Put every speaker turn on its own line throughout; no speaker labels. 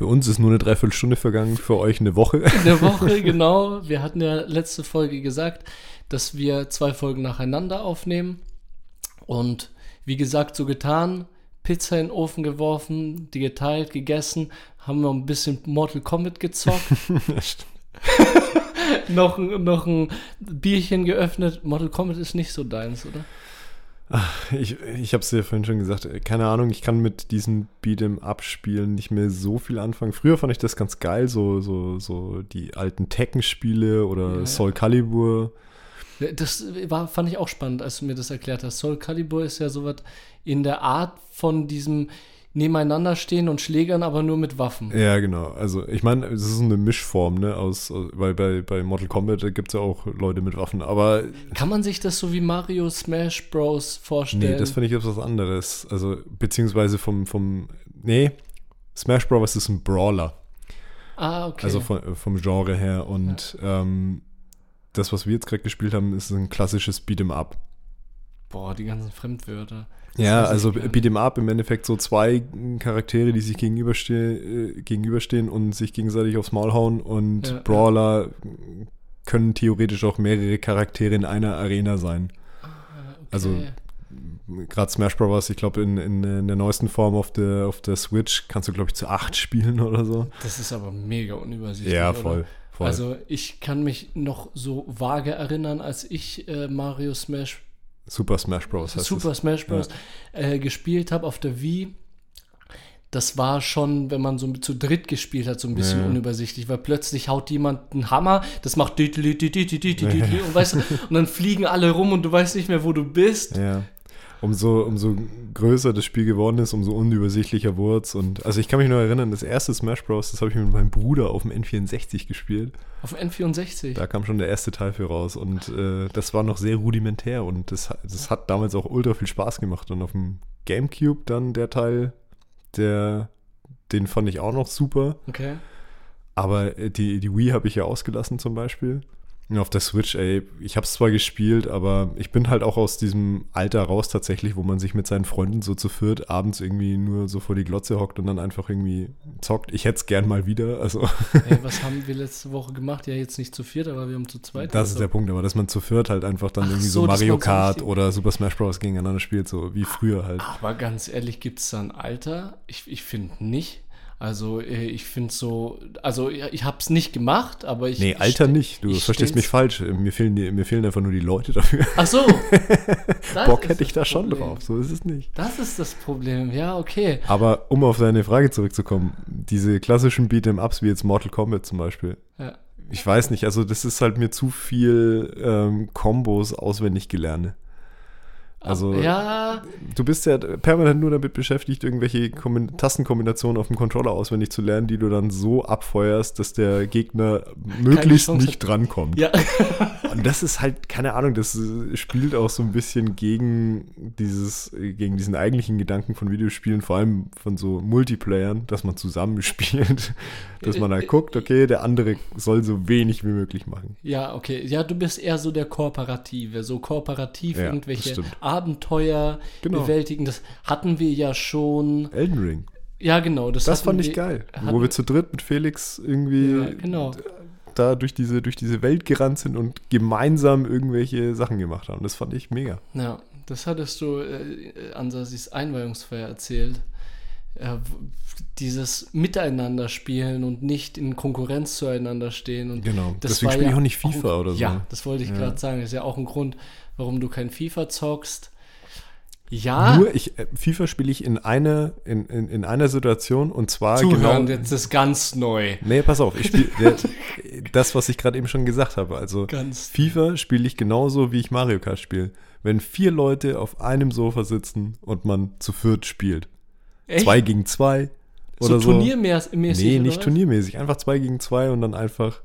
Für uns ist nur eine Dreiviertelstunde vergangen, für euch eine Woche.
Eine Woche, genau. Wir hatten ja letzte Folge gesagt, dass wir zwei Folgen nacheinander aufnehmen. Und wie gesagt, so getan, Pizza in den Ofen geworfen, die geteilt, gegessen, haben wir ein bisschen Mortal Kombat gezockt. noch, noch ein Bierchen geöffnet. Mortal Kombat ist nicht so deins, oder?
Ach, ich ich habe es dir vorhin schon gesagt, keine Ahnung, ich kann mit diesen Beat'em-Up-Spielen nicht mehr so viel anfangen. Früher fand ich das ganz geil, so, so, so die alten Tekken-Spiele oder
Ja, ja.
Soul Calibur.
Das war, fand ich auch spannend, als du mir das erklärt hast. Soul Calibur ist ja sowas in der Art von diesem nebeneinander stehen und Schlägern, aber nur mit Waffen.
Ja, genau. Also ich meine, es ist eine Mischform, ne, aus, weil bei, bei Mortal Kombat gibt es ja auch Leute mit Waffen, aber
Kann man sich das so wie Mario Smash Bros. vorstellen?
nee, das finde ich etwas anderes. Also, beziehungsweise vom, vom, nee, Smash Bros. ist ein Brawler.
ah, okay.
Also von, vom Genre her. Und ähm, das, was wir jetzt gerade gespielt haben, ist ein klassisches Beat'em Up.
Boah, die ganzen Fremdwörter.
Ja, also. Beat'em Up im Endeffekt so zwei Charaktere, die sich gegenüberstehen, äh, gegenüberstehen und sich gegenseitig aufs Maul hauen. Und
Ja, ja.
Brawler können theoretisch auch mehrere Charaktere in einer Arena sein.
Okay.
Also, Gerade Smash Bros., ich glaube, in, in, in der neuesten Form auf der, auf der Switch kannst du, glaube ich, zu acht spielen oder so.
das ist aber mega unübersichtlich.
Ja, voll. voll.
Also ich kann mich noch so vage erinnern, als ich äh, Mario Smash
Super Smash Bros.
Super. Smash Bros. Äh, gespielt habe auf der Wii. Das war schon, wenn man so zu dritt gespielt hat, so ein bisschen
Ja.
unübersichtlich, weil plötzlich haut jemand einen Hammer, das macht und, weißt, und dann fliegen alle rum und du weißt nicht mehr, wo du bist.
Ja. Umso, umso größer das Spiel geworden ist, umso unübersichtlicher wurde es. Und also ich kann mich nur erinnern, das erste Smash Bros., das habe ich mit meinem Bruder auf dem N64 gespielt.
Auf N64.
Da kam schon der erste Teil für raus. Und äh, das war noch sehr rudimentär und das, das hat damals auch ultra viel Spaß gemacht. Und auf dem Gamecube dann der Teil, der, den fand ich auch noch super.
Okay.
Aber äh, die, die Wii habe ich ja ausgelassen zum Beispiel. Auf der Switch, ey, ich habe es zwar gespielt, aber ich bin halt auch aus diesem Alter raus tatsächlich, wo man sich mit seinen Freunden so zu viert abends irgendwie nur so vor die Glotze hockt und dann einfach irgendwie zockt. Ich hätte es gern mal wieder. Also
Hey, was haben wir letzte Woche gemacht? Ja, jetzt nicht zu viert, aber wir haben zu zweit.
das ist der Punkt, aber dass man zu viert halt einfach dann
Ach
irgendwie
so,
so Mario
so
Kart
richtig-
oder Super Smash Bros. gegeneinander spielt, so wie früher halt.
Aber ganz ehrlich, gibt es da ein Alter? Ich, ich finde nicht. Also äh, ich finde so, also ich habe es nicht gemacht, aber ich.
Nee, Alter
ich-
nicht. Du verstehst mich falsch. Mir fehlen, die, mir fehlen einfach nur die Leute dafür.
Ach so.
Bock hätte ich da schon drauf. So ist es nicht.
Das ist das Problem. Ja, okay.
Aber um auf deine Frage zurückzukommen, diese klassischen Beat'em-Ups wie jetzt Mortal Kombat zum Beispiel,
Ja.
ich weiß nicht, also das ist halt mir zu viel ähm, Kombos auswendig gelerne. Also
ja,
du bist ja permanent nur damit beschäftigt, irgendwelche Kombi- Tastenkombinationen auf dem Controller auswendig zu lernen, die du dann so abfeuerst, dass der Gegner möglichst nicht drankommt.
ja.
Und das ist halt, keine Ahnung, das äh, spielt auch so ein bisschen gegen dieses, äh, gegen diesen eigentlichen Gedanken von Videospielen, vor allem von so Multiplayern, dass man zusammen spielt, dass man halt guckt, okay, der andere soll so wenig wie möglich machen.
Ja, okay. Ja, du bist eher so der Kooperative, so kooperativ
Ja,
irgendwelche
das stimmt.
Abenteuer
Genau.
bewältigen. Das hatten wir ja schon.
Elden Ring.
Ja, genau. Das,
Das fand ich geil. Wo wir zu dritt mit Felix irgendwie
Ja, genau.
da durch diese, durch diese Welt gerannt sind und gemeinsam irgendwelche Sachen gemacht haben. Das fand ich mega.
Ja, das hattest du äh, an Sasis Einweihungsfeier erzählt. Äh, dieses Miteinander spielen und nicht in Konkurrenz zueinander stehen. Und
Genau.
das
Deswegen spiele ich
ja
auch nicht FIFA
ein-
oder so.
Ja, das wollte ich
Ja.
gerade sagen. Das ist ja auch ein Grund, warum du kein FIFA zockst. Ja,
Nur ich, äh, FIFA spiele ich in einer, in, in, in einer Situation und zwar
zuhören,
genau.
jetzt ist ganz neu.
Nee, pass auf, ich spiele das, was ich gerade eben schon gesagt habe. Also
Ganz.
FIFA spiele ich genauso, wie ich Mario Kart spiele. Wenn vier Leute auf einem Sofa sitzen und man zu viert spielt.
Echt?
Zwei gegen zwei oder so.
turniermäßig?
nee,
oder
nicht
was?
turniermäßig. Einfach zwei gegen zwei und dann einfach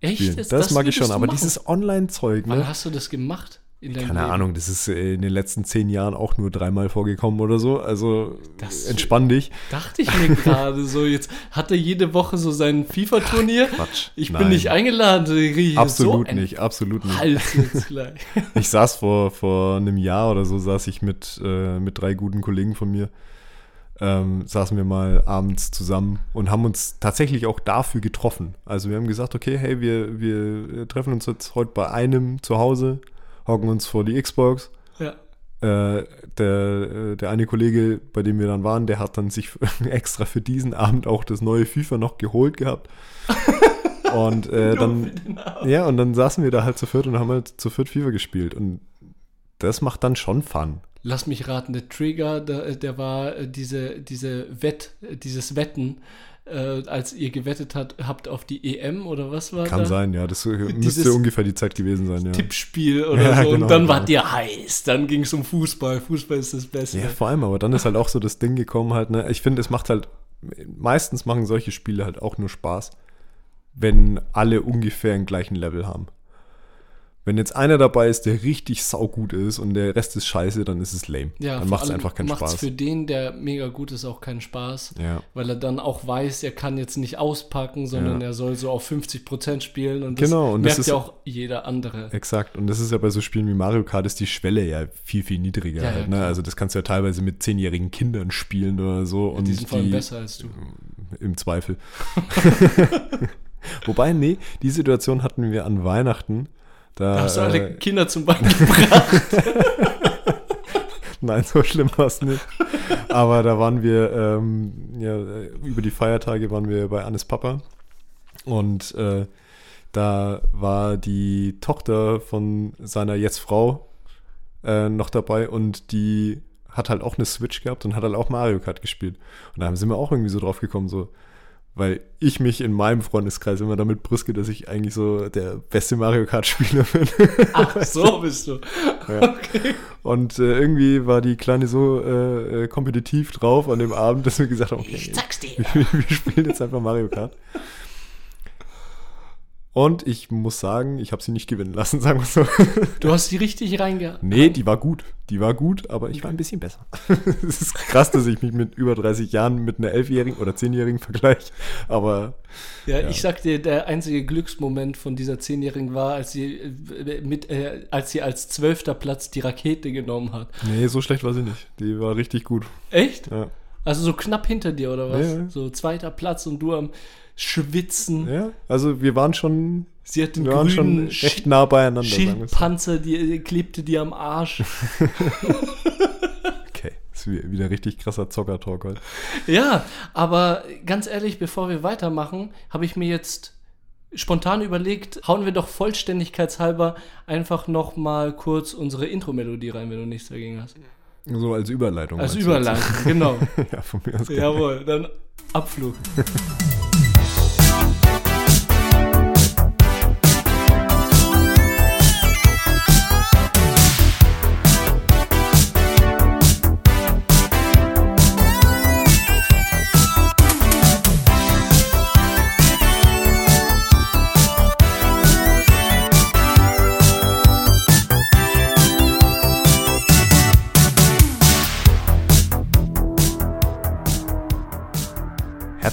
Echt?
spielen.
Ist
Das, mag ich schon. Aber dieses Online-Zeug,
Wann
ne?
hast du das gemacht?
Keine
Leben?
Ahnung, das ist äh, in den letzten zehn Jahren auch nur dreimal vorgekommen oder so. Also
Das-
entspann dich.
Dachte ich mir gerade so. Jetzt hat er jede Woche so sein FIFA-Turnier.
Quatsch.
Ich
Nein.
bin nicht eingeladen.
Absolut
so
nicht, absolut nicht.
Hals jetzt gleich.
Ich saß vor, vor einem Jahr oder so, saß ich mit, äh, mit drei guten Kollegen von mir ähm, saßen wir mal abends zusammen und haben uns tatsächlich auch dafür getroffen. Also wir haben gesagt, okay, hey, wir, wir treffen uns jetzt heute bei einem zu Hause, hocken uns vor die Xbox.
Ja.
Äh, der, äh, der eine Kollege, bei dem wir dann waren, der hat dann sich extra für diesen Abend auch das neue FIFA noch geholt gehabt. Und äh, dann, ja, und dann saßen wir da halt zu viert und haben halt zu viert FIFA gespielt. Und das macht dann schon Fun.
Lass mich raten, der Trigger, der, der war äh, diese, diese Wett, äh, dieses Wetten, äh, als ihr gewettet hat, habt auf die EM oder was war
Kann
da?
sein, ja. Das müsste ungefähr die Zeit gewesen sein, ja.
Tippspiel oder
Ja,
so.
genau,
und dann
genau.
wart ihr heiß. Dann ging es um Fußball. Fußball ist das Beste.
Ja, vor allem, aber dann ist halt auch so das Ding gekommen halt, ne? Ich finde, es macht halt, meistens machen solche Spiele halt auch nur Spaß, wenn alle ungefähr einen gleichen Level haben. Wenn jetzt einer dabei ist, der richtig saugut ist und der Rest ist scheiße, dann ist es lame.
Ja,
dann macht es einfach keinen
macht's
Spaß.
für den, der mega gut ist, auch keinen Spaß.
Ja.
Weil er dann auch weiß, er kann jetzt nicht auspacken, sondern
Ja.
er soll so auf 50% spielen. Und das
Genau, und das
merkt
ist-
ja auch jeder andere.
Exakt. Und das ist ja bei so Spielen wie Mario Kart ist die Schwelle ja viel, viel niedriger
Ja,
halt, ne? Also das kannst du ja teilweise mit zehnjährigen Kindern spielen oder so. und
die sind vor allem besser als du.
Im Zweifel. Wobei, nee, die Situation hatten wir an Weihnachten. Da,
hast du alle
äh,
Kinder zum Bein gebracht.
Nein, so schlimm war es nicht. Aber da waren wir, ähm, ja, über die Feiertage waren wir bei Annes Papa. Und äh, da war die Tochter von seiner jetzt Frau äh, noch dabei und die hat halt auch eine Switch gehabt und hat halt auch Mario Kart gespielt. Und da sind wir auch irgendwie so drauf gekommen, so, weil ich mich in meinem Freundeskreis immer damit brüske, dass ich eigentlich so der beste Mario Kart-Spieler bin.
Ach, so bist du.
Ja. Und äh, irgendwie war die Kleine so äh, äh, kompetitiv drauf an dem Abend, dass wir gesagt haben, okay,
sag's dir.
wir, wir spielen jetzt einfach Mario Kart. Und ich muss sagen, ich habe sie nicht gewinnen lassen, sagen wir so.
Du hast die richtig reingehauen.
Nee, die war gut. Die war gut, aber ich war ein bisschen besser. Es ist krass, dass ich mich mit über 30 Jahren mit einer Elfjährigen oder Zehnjährigen vergleiche. Aber
Ja,
Ja.
ich sag dir, der einzige Glücksmoment von dieser Zehnjährigen war, als sie, äh, mit, äh, als sie als zwölfter Platz die Rakete genommen hat.
nee, so schlecht war sie nicht. Die war richtig gut.
Echt?
Ja.
Also so knapp hinter dir oder was?
Ja, ja.
So zweiter Platz und du am Schwitzen.
ja, also wir waren schon,
Sie hat den
wir waren schon recht nah beieinander.
Schildpanzer, die klebte dir am Arsch.
Okay, ist wie- wieder richtig krasser Zocker-Talk heute.
ja, aber ganz ehrlich, bevor wir weitermachen, habe ich mir jetzt spontan überlegt, hauen wir doch vollständigkeitshalber einfach noch mal kurz unsere Intro-Melodie rein, wenn du nichts dagegen hast.
So als Überleitung.
Als Überleitung, genau.
ja, von mir aus.
Jawohl, dann Abflug.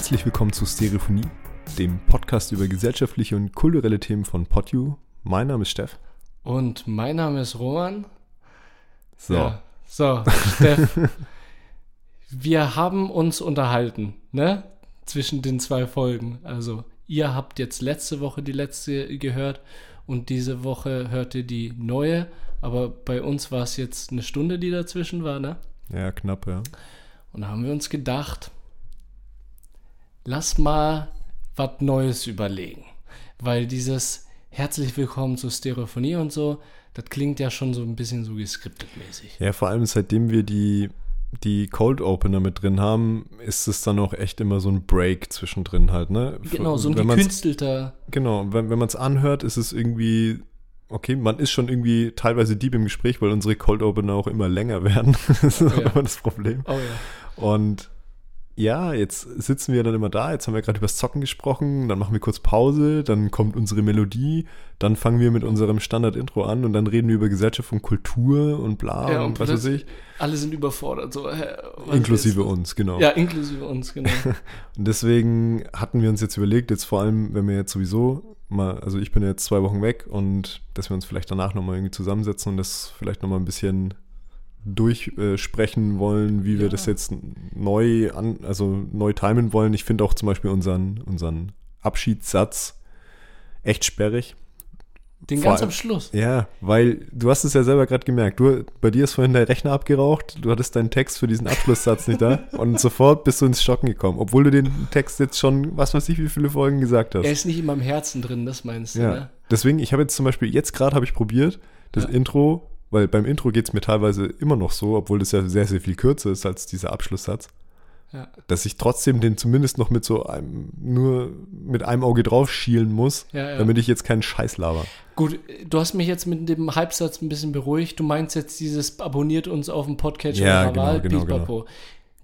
Herzlich willkommen zu Stereophonie, dem Podcast über gesellschaftliche und kulturelle Themen von PodU. Mein Name ist Steff.
Und mein Name ist Roman.
So,
Ja. So, Steff. wir haben uns unterhalten, ne? Zwischen den zwei Folgen. Also, ihr habt jetzt letzte Woche die letzte gehört und diese Woche hört ihr die neue. Aber bei uns war es jetzt eine Stunde, die dazwischen war, ne?
ja, knapp, ja.
Und da haben wir uns gedacht, lass mal was Neues überlegen. Weil dieses herzlich willkommen zur Stereophonie und so, das klingt ja schon so ein bisschen so geskriptet mäßig.
Ja, vor allem seitdem wir die, die Cold Opener mit drin haben, ist es dann auch echt immer so ein Break zwischendrin halt, ne?
Genau, so ein
wenn
gekünstelter.
Genau, wenn, wenn man es anhört, ist es irgendwie, okay, man ist schon irgendwie teilweise deep im Gespräch, weil unsere Cold Opener auch immer länger werden. das ist auch
Ja.
immer das Problem.
Oh ja.
Und ja, jetzt sitzen wir dann immer da, jetzt haben wir gerade über das Zocken gesprochen, dann machen wir kurz Pause, dann kommt unsere Melodie, dann fangen wir mit unserem Standard-Intro an und dann reden wir über Gesellschaft und Kultur und bla
Ja,
und,
und
was weiß ich.
Alle sind überfordert. So,
Inklusive
ist-
uns, genau.
Ja, inklusive uns, genau.
Und deswegen hatten wir uns jetzt überlegt, jetzt vor allem, wenn wir jetzt sowieso mal, also ich bin jetzt zwei Wochen weg und dass wir uns vielleicht danach nochmal irgendwie zusammensetzen und das vielleicht nochmal ein bisschen durchsprechen wollen, wie wir
Ja.
das jetzt neu an, also neu timen wollen. Ich finde auch zum Beispiel unseren, unseren Abschiedssatz echt sperrig.
Den
Vor
ganz am Schluss.
Ja, weil du hast es ja selber gerade gemerkt. Du, bei dir ist vorhin der Rechner abgeraucht, du hattest deinen Text für diesen Abschlusssatz nicht da und sofort bist du ins Stocken gekommen, obwohl du den Text jetzt schon, was weiß ich, wie viele Folgen gesagt hast.
Er ist nicht in meinem Herzen drin, das meinst du,
Ja,
ne?
deswegen, ich habe jetzt zum Beispiel, jetzt gerade habe ich probiert, das
Ja.
Intro, weil beim Intro geht es mir teilweise immer noch so, obwohl das ja sehr, sehr viel kürzer ist als dieser Abschlusssatz,
Ja.
dass ich trotzdem den zumindest noch mit so einem, nur mit einem Auge drauf schielen muss,
Ja, ja.
damit ich jetzt keinen Scheiß laber.
Gut, du hast mich jetzt mit dem Halbsatz ein bisschen beruhigt. Du meinst jetzt dieses abonniert uns auf dem Podcatcher
Ja, genau,
Wahl,
genau,
pipapo.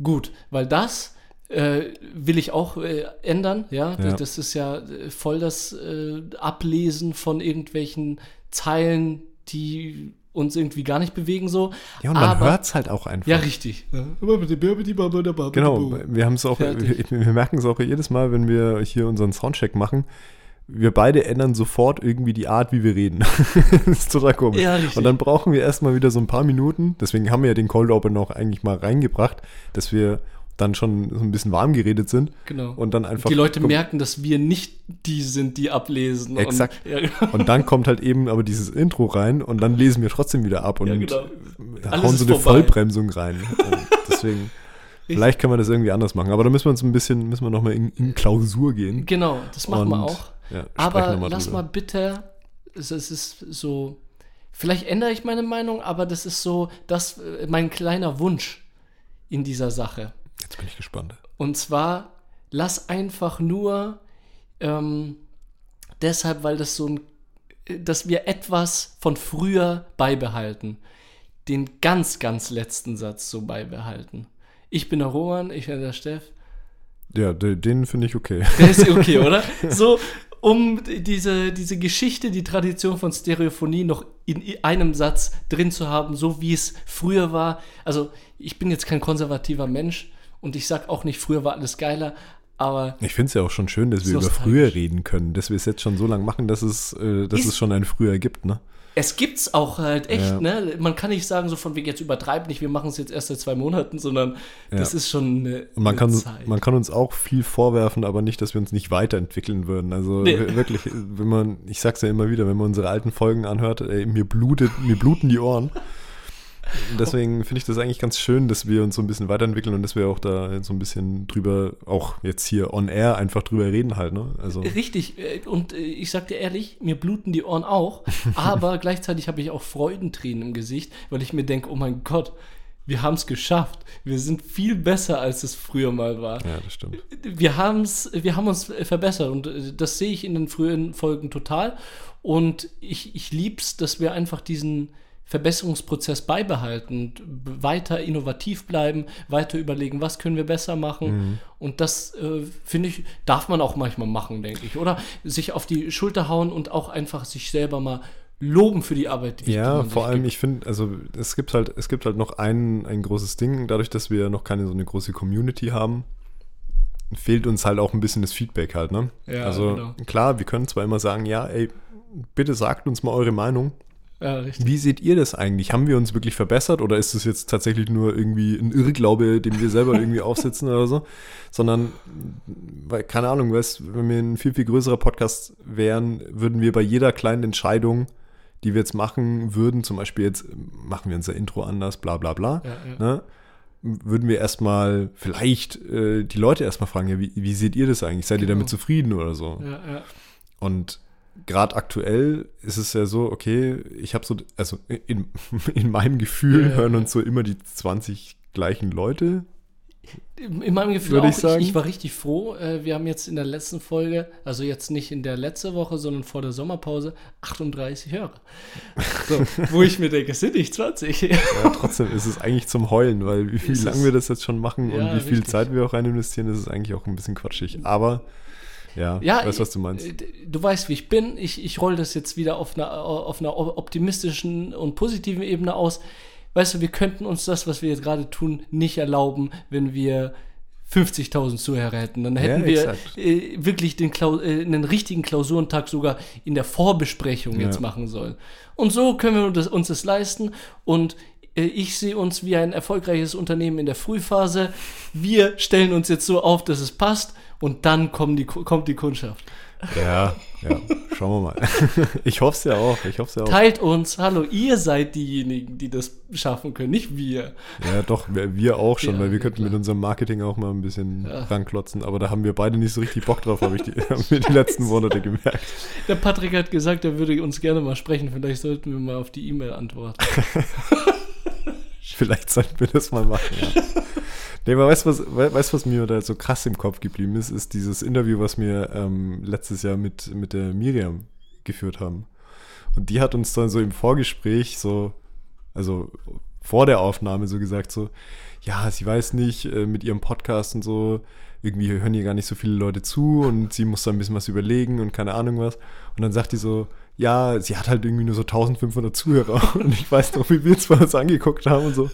Gut, weil das äh, will ich auch äh, ändern, ja?
Ja.
Das ist ja äh, voll das äh, Ablesen von irgendwelchen Zeilen, die uns irgendwie gar nicht bewegen so.
Ja, und man
Aber-
hört es halt auch einfach.
Ja, richtig.
Genau, wir haben es auch, wir, wir merken es auch jedes Mal, wenn wir hier unseren Soundcheck machen. Wir beide ändern sofort irgendwie die Art, wie wir reden. das ist total komisch.
Ja, richtig.
Und dann brauchen wir erstmal wieder so ein paar Minuten. Deswegen haben wir ja den Cold Open auch eigentlich mal reingebracht, dass wir dann schon so ein bisschen warm geredet sind.
Genau.
Und dann einfach.
die Leute merken, dass wir nicht die sind, die ablesen.
Exakt.
Und, ja, genau.
Und dann kommt halt eben aber dieses Intro rein und dann lesen wir trotzdem wieder ab und
Ja, genau.
Hauen so eine
vorbei.
Vollbremsung rein. Und deswegen, vielleicht können wir das irgendwie anders machen. Aber da müssen wir uns ein bisschen, müssen wir nochmal in, in Klausur gehen.
genau, das machen wir
Und,
auch.
Ja,
Aber
noch
lass
drüber.
mal bitte, es, es ist so, vielleicht ändere ich meine Meinung, aber das ist so, das äh, mein kleiner Wunsch in dieser Sache.
Jetzt bin ich gespannt.
Und zwar, lass einfach nur ähm, deshalb, weil das so ein, dass wir etwas von früher beibehalten. Den ganz, ganz letzten Satz so beibehalten. Ich bin der Roman, ich bin der Steff.
Ja, de- den finde ich okay.
Der ist okay, oder? So, um diese, diese Geschichte, die Tradition von Stereophonie noch in einem Satz drin zu haben, so wie es früher war. Also, ich bin jetzt kein konservativer Mensch und ich sag auch nicht, früher war alles geiler, aber
Ich finde es ja auch schon schön, dass wir über früher reden können, dass wir es jetzt schon so lange machen, dass es, äh, dass
Ist-
es schon ein früher gibt, ne?
es gibt's auch halt echt,
Ja.
ne? Man kann nicht sagen, so von wegen jetzt übertreibt nicht, wir machen es jetzt erst seit zwei Monaten, sondern das
Ja.
ist schon eine,
Und man
eine
kann,
Zeit.
man kann uns auch viel vorwerfen, aber nicht, dass wir uns nicht weiterentwickeln würden. Also
Nee.
wir- wirklich, wenn man, ich sag's ja immer wieder, wenn man unsere alten Folgen anhört, ey, mir blutet, mir bluten die Ohren. Deswegen finde ich das eigentlich ganz schön, dass wir uns so ein bisschen weiterentwickeln und dass wir auch da so ein bisschen drüber, auch jetzt hier on air einfach drüber reden halt, ne? Also
Richtig, äh, und äh, ich sag dir ehrlich, mir bluten die Ohren auch, aber gleichzeitig habe ich auch Freudentränen im Gesicht, weil ich mir denke, oh mein Gott, wir haben es geschafft. Wir sind viel besser, als es früher mal war.
ja, das stimmt.
Wir, haben's, wir haben uns verbessert und äh, das sehe ich in den frühen Folgen total. Und ich, ich lieb's, dass wir einfach diesen Verbesserungsprozess beibehalten weiter innovativ bleiben, weiter überlegen, was können wir besser machen. Und das, äh, finde ich, darf man auch manchmal machen, denke ich. Oder sich auf die Schulter hauen und auch einfach sich selber mal loben für die Arbeit, die
Ja, vor allem,
gibt.
ich finde, also es gibt halt, es gibt halt noch ein, ein großes Ding, dadurch, dass wir noch keine so eine große Community haben, fehlt uns halt auch ein bisschen das Feedback halt, ne?
Ja,
also
genau.
klar, wir können zwar immer sagen, ja, ey, bitte sagt uns mal eure Meinung.
Ja.
Wie seht ihr das eigentlich? Haben wir uns wirklich verbessert oder ist es jetzt tatsächlich nur irgendwie ein Irrglaube, den wir selber irgendwie aufsetzen oder so? Sondern, weil, keine Ahnung, weißt, wenn wir ein viel, viel größerer Podcast wären, würden wir bei jeder kleinen Entscheidung, die wir jetzt machen würden, zum Beispiel jetzt machen wir unser Intro anders, bla bla bla,
Ja, ja.
Ne? würden wir erstmal vielleicht äh, die Leute erstmal fragen, ja, wie, wie seht ihr das eigentlich? Seid ihr
Genau.
damit zufrieden oder so?
Ja, ja.
Und gerade aktuell ist es ja so, okay, ich habe so, also in, in meinem Gefühl
ja,
hören uns so immer die 20 gleichen Leute.
In meinem Gefühl
Würde
auch,
ich
ich,
sagen.
ich, war richtig froh. Äh, wir haben jetzt in der letzten Folge, also jetzt nicht in der letzten Woche, sondern vor der Sommerpause, 38 Hörer. So, wo ich mir denke, es sind nicht 20.
Ja, trotzdem ist es eigentlich zum Heulen, weil wie, lange wir das jetzt schon machen
Ja,
und wie viel
richtig.
Zeit wir auch rein investieren, ist es eigentlich auch ein bisschen quatschig. Aber ja,
Ja,
weißt was du meinst.
Du weißt, wie ich bin. Ich, ich roll das jetzt wieder auf einer, auf einer optimistischen und positiven Ebene aus. Weißt du, wir könnten uns das, was wir jetzt gerade tun, nicht erlauben, wenn wir 50.000 Zuhörer hätten. Dann hätten
Ja,
wir äh, wirklich den Klau äh, einen richtigen Klausurentag sogar in der Vorbesprechung
Ja.
jetzt machen sollen. Und so können wir das, uns das leisten. Und äh, ich sehe uns wie ein erfolgreiches Unternehmen in der Frühphase. Wir stellen uns jetzt so auf, dass es passt und dann kommen die, kommt die Kundschaft.
Ja, ja, schauen wir mal. Ich hoffe es ja auch. Ich hoffe ja auch.
Teilt uns, hallo, ihr seid diejenigen, die das schaffen können, nicht wir.
Ja, doch, wir, wir auch schon,
Ja,
weil wir
ja,
könnten
klar.
mit unserem Marketing auch mal ein bisschen
Ja.
ranklotzen, aber da haben wir beide nicht so richtig Bock drauf, habe ich die, haben wir die letzten Monate gemerkt.
Der Patrick hat gesagt, er würde uns gerne mal sprechen. Vielleicht sollten wir mal auf die E-Mail antworten.
Vielleicht sollten wir das mal machen, ja. Nee, aber weißt du, was, weißt, was mir da so krass im Kopf geblieben ist, ist dieses Interview, was wir ähm, letztes Jahr mit, mit der Miriam geführt haben. Und die hat uns dann so im Vorgespräch so, also vor der Aufnahme so gesagt, so, ja, sie weiß nicht, äh, mit ihrem Podcast und so, irgendwie hören hier gar nicht so viele Leute zu und sie muss da ein bisschen was überlegen und keine Ahnung was. Und dann sagt die so, ja, sie hat halt irgendwie nur so 1500 Zuhörer. Und ich weiß noch, wie wir zwei uns angeguckt haben und so,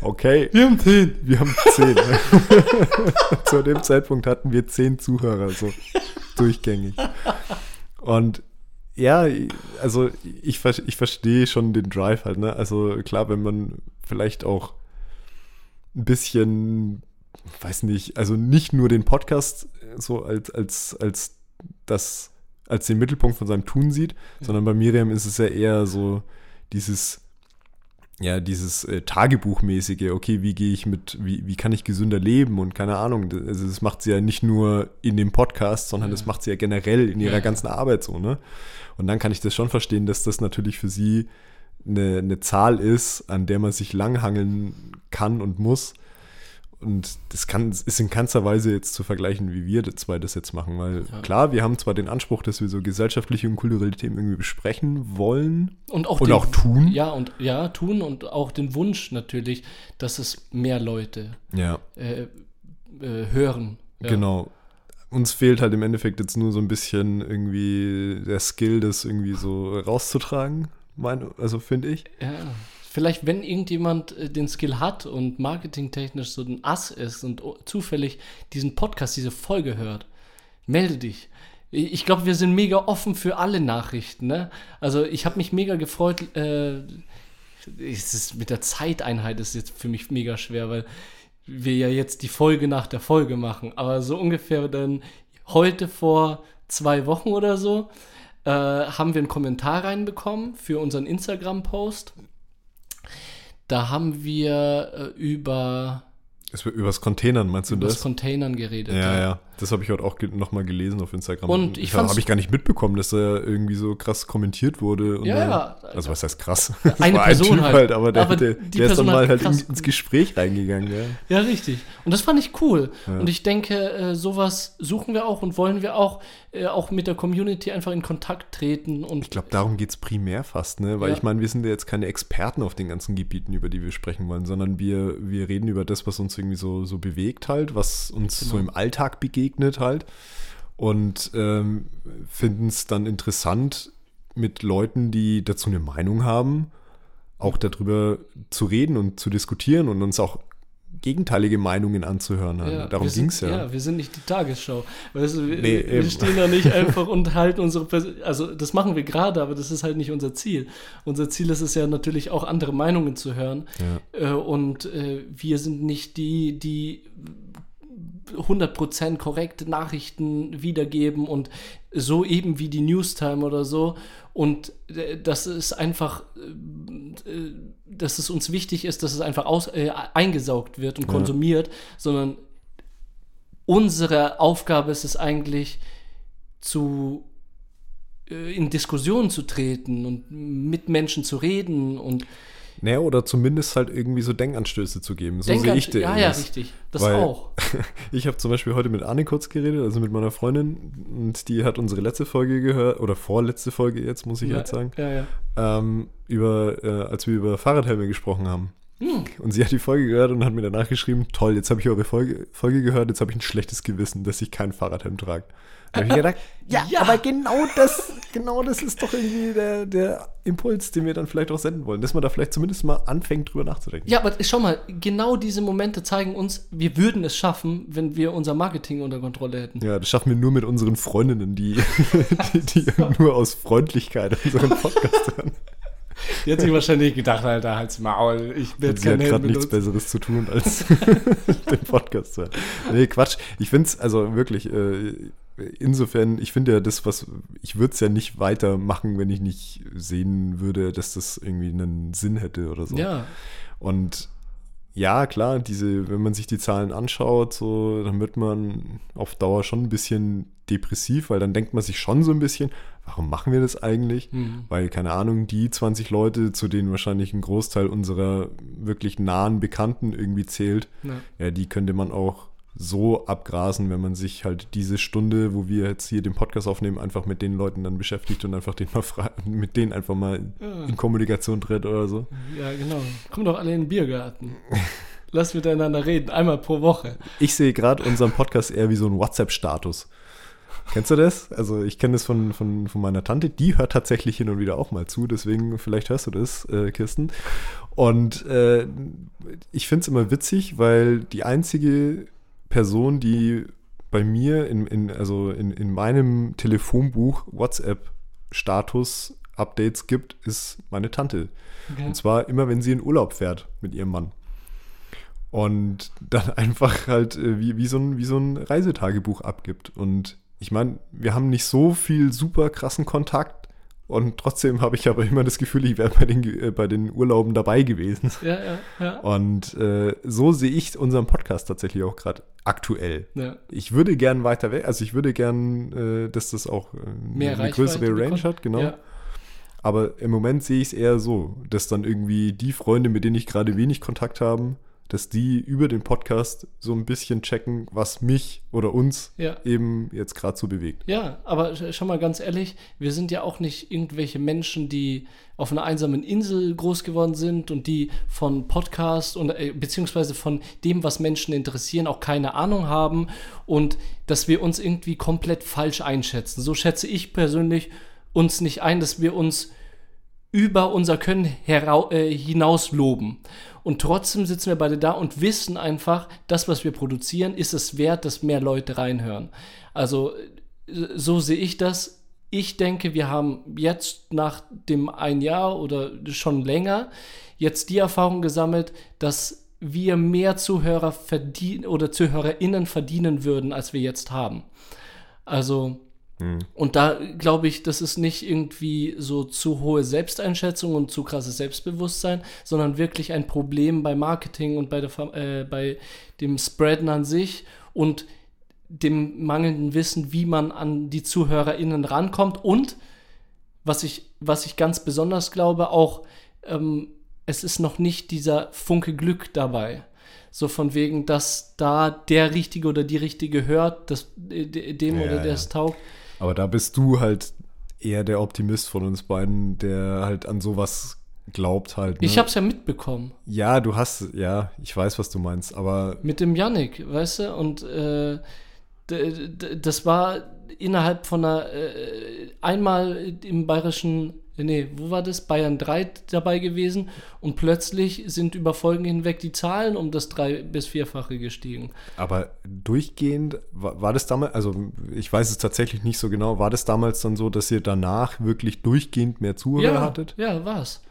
okay. Wir haben zehn. Wir haben zehn. Zu dem Zeitpunkt hatten wir zehn Zuhörer, so durchgängig. Und ja, also ich, ich verstehe schon den Drive halt, ne? Also klar, wenn man vielleicht auch ein bisschen, weiß nicht, also nicht nur den Podcast so als, als, als das, als den Mittelpunkt von seinem Tun sieht, sondern bei Miriam ist es ja eher so dieses, ja, dieses äh, Tagebuchmäßige, okay, wie gehe ich mit, wie, wie kann ich gesünder leben und keine Ahnung, das- also das macht sie ja nicht nur in dem Podcast, sondern das macht sie ja generell in ihrer
Ja.
ganzen Arbeit so, ne? Und dann kann ich das schon verstehen, dass das natürlich für sie eine, eine Zahl ist, an der man sich langhangeln kann und muss. Und das kann, ist in keinster Weise jetzt zu vergleichen, wie wir das zwei das jetzt machen, weil
Ja.
klar, wir haben zwar den Anspruch, dass wir so gesellschaftliche und kulturelle Themen irgendwie besprechen wollen
Und auch,
und
den-
auch tun.
Ja, und ja, tun und auch den Wunsch natürlich, dass es mehr Leute
Ja,
äh, äh, hören. Ja.
genau. Uns fehlt halt im Endeffekt jetzt nur so ein bisschen irgendwie der Skill, das irgendwie so rauszutragen, mein, also finde ich.
Ja. Vielleicht, wenn irgendjemand äh, den Skill hat und marketingtechnisch so ein Ass ist und zufällig diesen Podcast, diese Folge hört, melde dich. Ich ich glaube, wir sind mega offen für alle Nachrichten. Ne? Also ich habe mich mega gefreut. Äh, es ist mit der Zeiteinheit ist jetzt für mich mega schwer, weil wir ja jetzt die Folge nach der Folge machen. Aber so ungefähr dann heute vor zwei Wochen oder so äh, haben wir einen Kommentar reinbekommen für unseren Instagram-Post. Da haben wir äh, über
übers Containern, meinst du
über das
das?
Containern geredet.
Ja, ja. Das habe ich heute auch ge nochmal gelesen auf Instagram.
Und ich
das
fand's-
habe ich gar nicht mitbekommen, dass da irgendwie so krass kommentiert wurde.
Ja,
dann,
ja.
Also was heißt krass? Das
Eine
war
Person halt.
aber der,
Aber
der, der ist dann mal halt in, ins Gespräch reingegangen. Ja.
Ja, richtig. Und das fand ich cool.
Ja.
Und ich denke, äh, sowas suchen wir auch und wollen wir auch, äh, auch mit der Community einfach in Kontakt treten. Und
Ich glaube, darum geht es primär fast, ne? Weil
Ja.
ich meine, wir sind ja jetzt keine Experten auf den ganzen Gebieten, über die wir sprechen wollen, sondern wir, wir reden über das, was uns irgendwie so, so bewegt halt, was uns so
Genau.
im Alltag begegnet halt. Und ähm, finden es dann interessant, mit Leuten, die dazu eine Meinung haben, auch darüber zu reden und zu diskutieren und uns auch gegenteilige Meinungen anzuhören. Halt. Darum ging es ja.
Ja, wir sind nicht die Tagesschau. Weißt du, wir,
Nee,
wir stehen da nicht einfach und halten unsere Pers Also, das machen wir gerade, aber das ist halt nicht unser Ziel. Unser Ziel ist es ja natürlich auch andere Meinungen zu hören.
Ja.
Äh, und äh, wir sind nicht die, die 100% korrekte Nachrichten wiedergeben und so eben wie die Newstime oder so. Und äh, das ist einfach, äh, äh, dass es uns wichtig ist, dass es einfach aus, äh, eingesaugt wird und
Ja.
konsumiert, sondern unsere Aufgabe ist es eigentlich zu äh, in Diskussionen zu treten und mit Menschen zu reden und
Naja, oder zumindest halt irgendwie so Denkanstöße zu geben. So sehe ich den.
Ja, ja, richtig. Das
Weil-
auch.
Ich habe zum Beispiel heute mit Anne kurz geredet, also mit meiner Freundin, und die hat unsere letzte Folge gehört, oder vorletzte Folge jetzt, muss ich
ja,
jetzt sagen,
Ja, ja.
ähm, über, äh, als wir über Fahrradhelme gesprochen haben.
Hm.
Und sie hat die Folge gehört und hat mir danach geschrieben, toll, jetzt habe ich eure Folge, Folge gehört, jetzt habe ich ein schlechtes Gewissen, dass ich kein Fahrradhelm trage. Da habe ich gedacht, ja,
Ja.
aber genau das, genau das ist doch irgendwie der, der Impuls, den wir dann vielleicht auch senden wollen, dass man da vielleicht zumindest mal anfängt, drüber nachzudenken.
Ja, aber schau mal, genau diese Momente zeigen uns, wir würden es schaffen, wenn wir unser Marketing unter Kontrolle hätten.
Ja, das schaffen wir nur mit unseren Freundinnen, die, die, die nur aus Freundlichkeit unseren Podcast hören.
Die hat sich wahrscheinlich gedacht, Alter, halt's Maul, ich bin jetzt
Sie hat gerade nichts. Besseres zu tun, als den Podcast zu hören. Nee, Quatsch. Ich finde es, also wirklich, äh, insofern, ich finde ja das, was, ich würde es ja nicht weitermachen, wenn ich nicht sehen würde, dass das irgendwie einen Sinn hätte oder so.
Ja,
Und ja, klar, diese, wenn man sich die Zahlen anschaut, so, dann wird man auf Dauer schon ein bisschen depressiv, weil dann denkt man sich schon so ein bisschen, warum machen wir das eigentlich?
Mhm.
Weil, keine Ahnung, die 20 Leute, zu denen wahrscheinlich ein Großteil unserer wirklich nahen Bekannten irgendwie zählt,
ja.
ja, die könnte man auch so abgrasen, wenn man sich halt diese Stunde, wo wir jetzt hier den Podcast aufnehmen, einfach mit den Leuten dann beschäftigt und einfach den mal mit denen einfach mal
Ja.
in Kommunikation tritt oder so.
ja, genau. Kommt doch alle in den Biergarten. Lass miteinander reden, einmal pro Woche.
Ich sehe gerade unseren Podcast eher wie so ein WhatsApp-Status. Kennst du das? Also ich kenne das von, von, von meiner Tante, die hört tatsächlich hin und wieder auch mal zu, deswegen vielleicht hörst du das, äh, Kirsten. Und äh, ich finde es immer witzig, weil die einzige Person, die bei mir in, in, also in, in meinem Telefonbuch WhatsApp-Status-Updates gibt, ist meine Tante.
Okay.
Und zwar immer, wenn sie in Urlaub fährt mit ihrem Mann. Und dann einfach halt äh, wie, wie, so ein, wie so ein Reisetagebuch abgibt. Und ich meine, wir haben nicht so viel super krassen Kontakt. Und trotzdem habe ich aber immer das Gefühl, ich wäre bei den, äh, bei den Urlauben dabei gewesen.
Ja, ja, ja.
Und äh, so sehe ich unseren Podcast tatsächlich auch gerade aktuell.
ja.
Ich würde gern weiter weg, also ich würde gern, äh, dass das auch äh,
Mehr
eine
Reichweite
größere Range
bekommt.
hat, genau.
Ja.
Aber im Moment sehe ich es eher so, dass dann irgendwie die Freunde, mit denen ich gerade wenig Kontakt habe, dass die über den Podcast so ein bisschen checken, was mich oder uns
Ja.
eben jetzt gerade so bewegt.
Ja, aber sch- schau mal ganz ehrlich, wir sind ja auch nicht irgendwelche Menschen, die auf einer einsamen Insel groß geworden sind und die von Podcast und äh, beziehungsweise von dem, was Menschen interessieren, auch keine Ahnung haben und dass wir uns irgendwie komplett falsch einschätzen. So schätze ich persönlich uns nicht ein, dass wir uns über unser Können äh, hinaus loben. Und trotzdem sitzen wir beide da und wissen einfach, das, was wir produzieren, ist es wert, dass mehr Leute reinhören. Also so sehe ich das. Ich denke, wir haben jetzt nach dem ein Jahr oder schon länger jetzt die Erfahrung gesammelt, dass wir mehr Zuhörer verdienen oder ZuhörerInnen verdienen würden, als wir jetzt haben. Also und da glaube ich, das ist nicht irgendwie so zu hohe Selbsteinschätzung und zu krasses Selbstbewusstsein, sondern wirklich ein Problem bei Marketing und bei, der, äh, bei dem Spreaden an sich und dem mangelnden Wissen, wie man an die ZuhörerInnen rankommt und was ich, was ich ganz besonders glaube, auch ähm, es ist noch nicht dieser Funke Glück dabei. So von wegen, dass da der Richtige oder die Richtige hört, dass äh, de- dem
Ja,
oder der
ja.
es taugt.
Aber da bist du halt eher der Optimist von uns beiden, der halt an sowas glaubt halt. Ne?
Ich habe es ja mitbekommen
ja, du hast, ja, ich weiß, was du meinst, aber
mit dem Yannick, weißt du? Und äh, das war innerhalb von einer, äh, einmal im bayerischen, nee, wo war das? Bayern 3 dabei gewesen und plötzlich sind über Folgen hinweg die Zahlen um das drei- bis vierfache gestiegen.
Aber durchgehend, war, war das damals, also ich weiß es tatsächlich nicht so genau, war das damals dann so, dass ihr danach wirklich durchgehend mehr Zuhörer
ja,
hattet?
Ja, war's.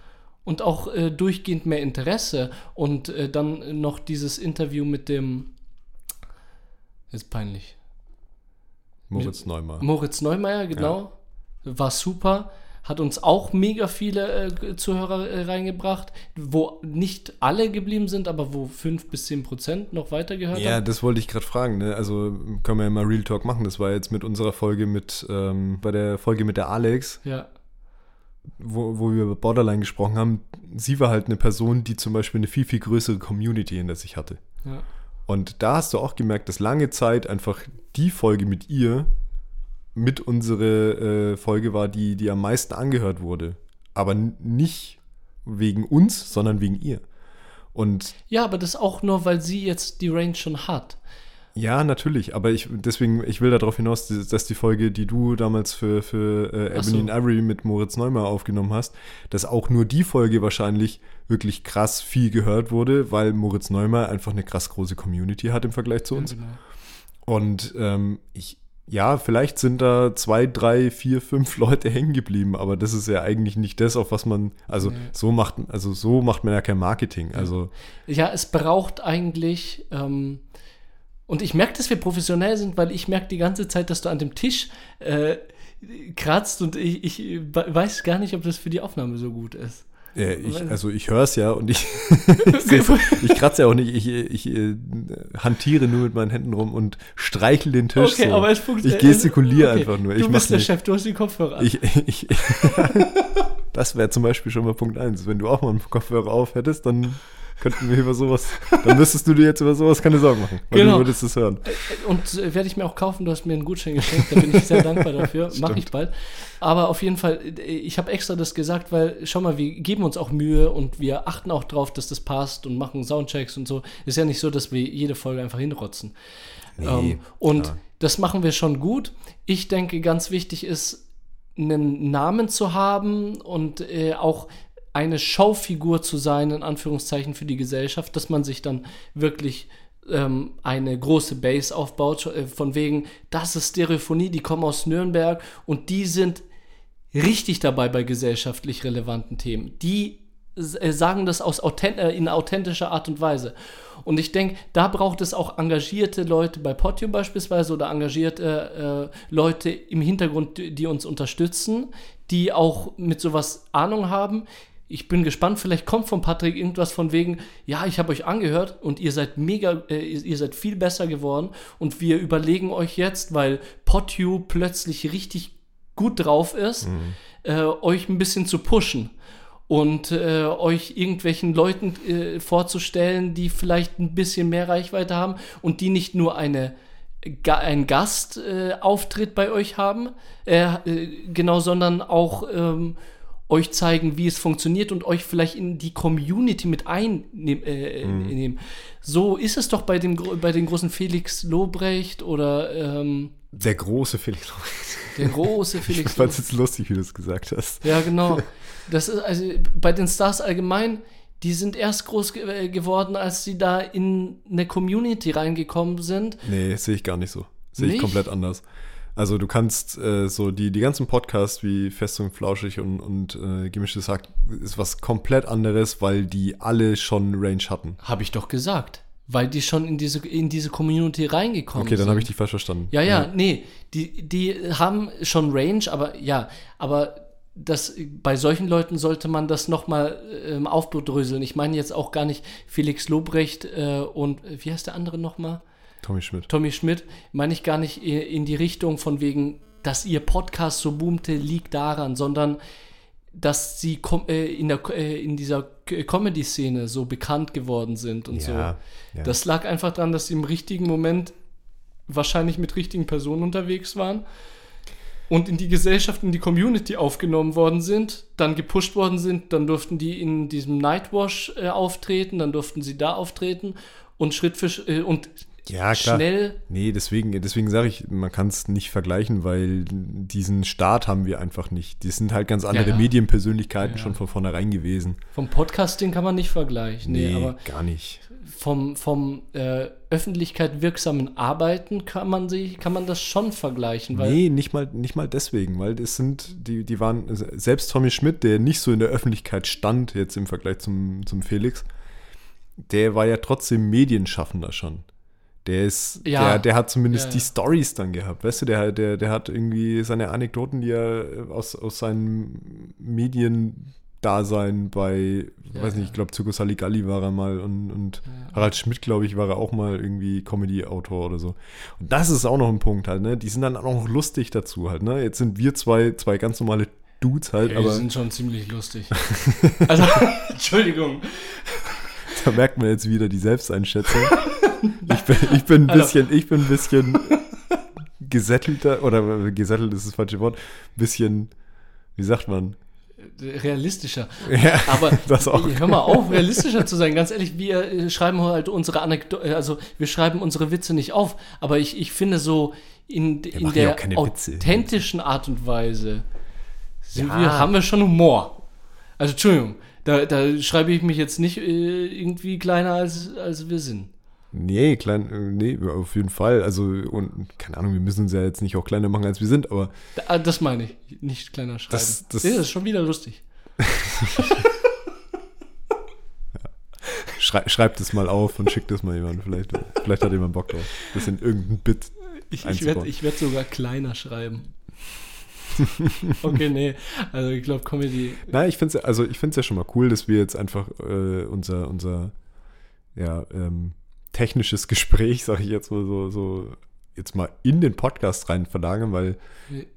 Und auch äh, durchgehend mehr Interesse. Und äh, dann noch dieses Interview mit dem. Ist peinlich.
Moritz Neumann.
Moritz Neumeier, genau. War super. Hat uns auch mega viele äh, Zuhörer äh, reingebracht, wo nicht alle geblieben sind, aber wo 5 bis 10 Prozent noch weitergehört
Ja,
haben.
das wollte ich gerade fragen. Ne? Also können wir ja mal Real Talk machen. Das war jetzt mit unserer Folge mit, ähm, bei der Folge mit der Alex,
Ja,
wo, wo wir über Borderline gesprochen haben. Sie war halt eine Person, die zum Beispiel eine viel, viel größere Community hinter sich hatte.
ja.
Und da hast du auch gemerkt, dass lange Zeit einfach die Folge mit ihr mit unsere äh, Folge war, die, die am meisten angehört wurde. Aber nicht wegen uns, sondern wegen ihr. Und
Ja, aber das auch nur, weil sie jetzt die Range schon hat.
ja, natürlich, aber ich deswegen, ich will darauf hinaus, dass die Folge, die du damals für, für äh, Ebony
so.
and Ivory mit Moritz Neumann aufgenommen hast, dass auch nur die Folge wahrscheinlich wirklich krass viel gehört wurde, weil Moritz Neumann einfach eine krass große Community hat im Vergleich zu uns.
Genau.
Und ähm, ich, ja, vielleicht sind da zwei, drei, vier, fünf Leute hängen geblieben, aber das ist ja eigentlich nicht das, auf was man, also
Nee.
so macht, also so macht man ja kein Marketing. Also
Ja, es braucht eigentlich, ähm, und ich merke, dass wir professionell sind, weil ich merke die ganze Zeit, dass du an dem Tisch äh, kratzt und ich, ich weiß gar nicht, ob das für die Aufnahme so gut ist.
Äh, ich, also ich höre es ja und ich, ich, ich kratze ja auch nicht, ich, ich äh, hantiere nur mit meinen Händen rum und streichel den Tisch
Okay,
so.
aber es funktioniert.
Ich gestikuliere
Okay,
einfach nur.
Du
Ich
bist der
nicht.
Chef, du hast die Kopfhörer an.
Ich, ich, das wäre zum Beispiel schon mal Punkt eins. Wenn du auch mal einen Kopfhörer auf hättest, dann könnten wir über sowas, dann müsstest du dir jetzt über sowas keine Sorgen machen, weil
Genau.
du würdest es hören.
Und äh, werde ich mir auch kaufen. Du hast mir einen Gutschein geschenkt. Da bin ich sehr dankbar dafür. Mache ich bald. Aber auf jeden Fall, äh, ich habe extra das gesagt, weil, schau mal, wir geben uns auch Mühe und wir achten auch drauf, dass das passt und machen Soundchecks und so. Ist ja nicht so, dass wir jede Folge einfach hinrotzen. ähm, und
klar.
das machen wir schon gut. Ich denke, ganz wichtig ist, einen Namen zu haben und äh, auch eine Schaufigur zu sein, in Anführungszeichen, für die Gesellschaft, dass man sich dann wirklich ähm, eine große Base aufbaut, äh, von wegen, das ist Stereophonie, die kommen aus Nürnberg und die sind richtig dabei bei gesellschaftlich relevanten Themen. Die äh, sagen das aus authent äh, in authentischer Art und Weise. Und ich denke, da braucht es auch engagierte Leute bei Podium beispielsweise oder engagierte äh, Leute im Hintergrund, die uns unterstützen, die auch mit sowas Ahnung haben. Ich bin gespannt, vielleicht kommt von Patrick irgendwas von wegen, ja, ich habe euch angehört und ihr seid mega, äh, ihr seid viel besser geworden und wir überlegen euch jetzt, weil Potu plötzlich richtig gut drauf ist, äh, euch ein bisschen zu pushen und äh, euch irgendwelchen Leuten äh, vorzustellen, die vielleicht ein bisschen mehr Reichweite haben und die nicht nur eine einen Gastauftritt Auftritt bei euch haben, äh, äh, genau, sondern auch ähm, euch zeigen, wie es funktioniert und euch vielleicht in die Community mit einnehmen. Äh, nehmen. So ist es doch bei, dem, bei den großen Felix Lobrecht oder ähm,
Der große Felix.
der große
Ich
Felix
fand es jetzt lustig, wie du es gesagt hast.
Ja, genau. Das ist also bei den Stars allgemein, die sind erst groß ge äh, geworden, als sie da in eine Community reingekommen sind.
Nee, sehe ich gar nicht so. Sehe ich komplett anders. Also du kannst äh, so die, die ganzen Podcasts wie Fest und Flauschig und, und äh, Gemischtes Hack ist was komplett anderes, weil die alle schon Range hatten.
Habe ich doch gesagt. Weil die schon in diese, in diese Community reingekommen
Okay,
sind.
dann habe ich dich falsch verstanden.
Ja, ja, nee, die, die haben schon Range, aber ja, aber das, bei solchen Leuten sollte man das nochmal ähm, aufdröseln. Ich meine jetzt auch gar nicht Felix Lobrecht äh, und äh, wie heißt der andere nochmal?
Tommy Schmidt.
Tommy Schmidt, meine ich gar nicht in die Richtung von wegen, dass ihr Podcast so boomte, liegt daran, sondern dass sie äh, in, der, äh, in dieser Comedy-Szene so bekannt geworden sind und so.
ja.
Das lag einfach daran, dass sie im richtigen Moment wahrscheinlich mit richtigen Personen unterwegs waren und in die Gesellschaft, in die Community aufgenommen worden sind, dann gepusht worden sind, dann durften die in diesem Nightwash äh, auftreten, dann durften sie da auftreten und Schritt für Schritt äh, und
Ja, klar.
schnell
Nee, deswegen, deswegen sage ich, man kann es nicht vergleichen, weil diesen Start haben wir einfach nicht. Die sind halt ganz andere
ja.
Medienpersönlichkeiten
Ja, ja.
schon von vornherein gewesen.
vom Podcasting kann man nicht vergleichen. Nee, aber
gar nicht.
vom, vom äh, Öffentlichkeit wirksamen Arbeiten kann man sich, kann man das schon vergleichen, weil
nee, nicht mal, nicht mal deswegen, weil es sind, die, die waren, selbst Tommy Schmidt, der nicht so in der Öffentlichkeit stand, jetzt im Vergleich zum, zum Felix, der war ja trotzdem Medienschaffender schon. Der ist,
Ja.
der, der hat zumindest
Ja,
die
ja.
Stories dann gehabt, weißt du, der, der, der hat irgendwie seine Anekdoten, die er äh, aus, aus seinem Mediendasein bei, weiß nicht, ich glaube, Zirkus Halligalli war er mal und, und Harald Schmidt, glaube ich, war er auch mal irgendwie Comedy-Autor oder so. Und das ist auch noch ein Punkt halt, ne? Die sind dann auch noch lustig dazu halt, ne? Jetzt sind wir zwei, zwei ganz normale Dudes halt,
Ja,
aber
die sind schon ziemlich lustig. also, Entschuldigung.
da merkt man jetzt wieder die Selbsteinschätzung. ich, bin, ich bin ein bisschen, ich bin ein bisschen gesättelter, oder äh, gesättelt ist das falsche Wort, bisschen, wie sagt man?
Realistischer.
Ja,
Aber
das auch.
hör mal auf, realistischer zu sein. Ganz ehrlich, wir äh, schreiben halt unsere Anekdoten, also wir schreiben unsere Witze nicht auf. Aber ich, ich finde so in, in
machen ja
der
auch keine Witze.
authentischen Art und Weise
Ja.
wir, haben wir schon Humor. Also Entschuldigung, da, da schreibe ich mich jetzt nicht äh, irgendwie kleiner als, als wir sind.
Nee, klein, äh, nee, auf jeden Fall. Also, und keine Ahnung, wir müssen uns ja jetzt nicht auch kleiner machen, als wir sind, aber.
Ah, Das meine ich, nicht kleiner schreiben.
Das- das-
Nee, das ist schon wieder lustig.
Schrei, schreibt es mal auf und schickt es mal jemand. Vielleicht, vielleicht hat jemand Bock drauf. Das in irgendein Bit.
Ich, ich werde ich werd sogar kleiner schreiben. okay, nee. Also ich glaube, Comedy.
Nein, ich finde es also ich find's ja schon mal cool, dass wir jetzt einfach äh, unser, unser ja, ähm, technisches Gespräch, sage ich jetzt mal so, so, jetzt mal in den Podcast rein verlagern, weil,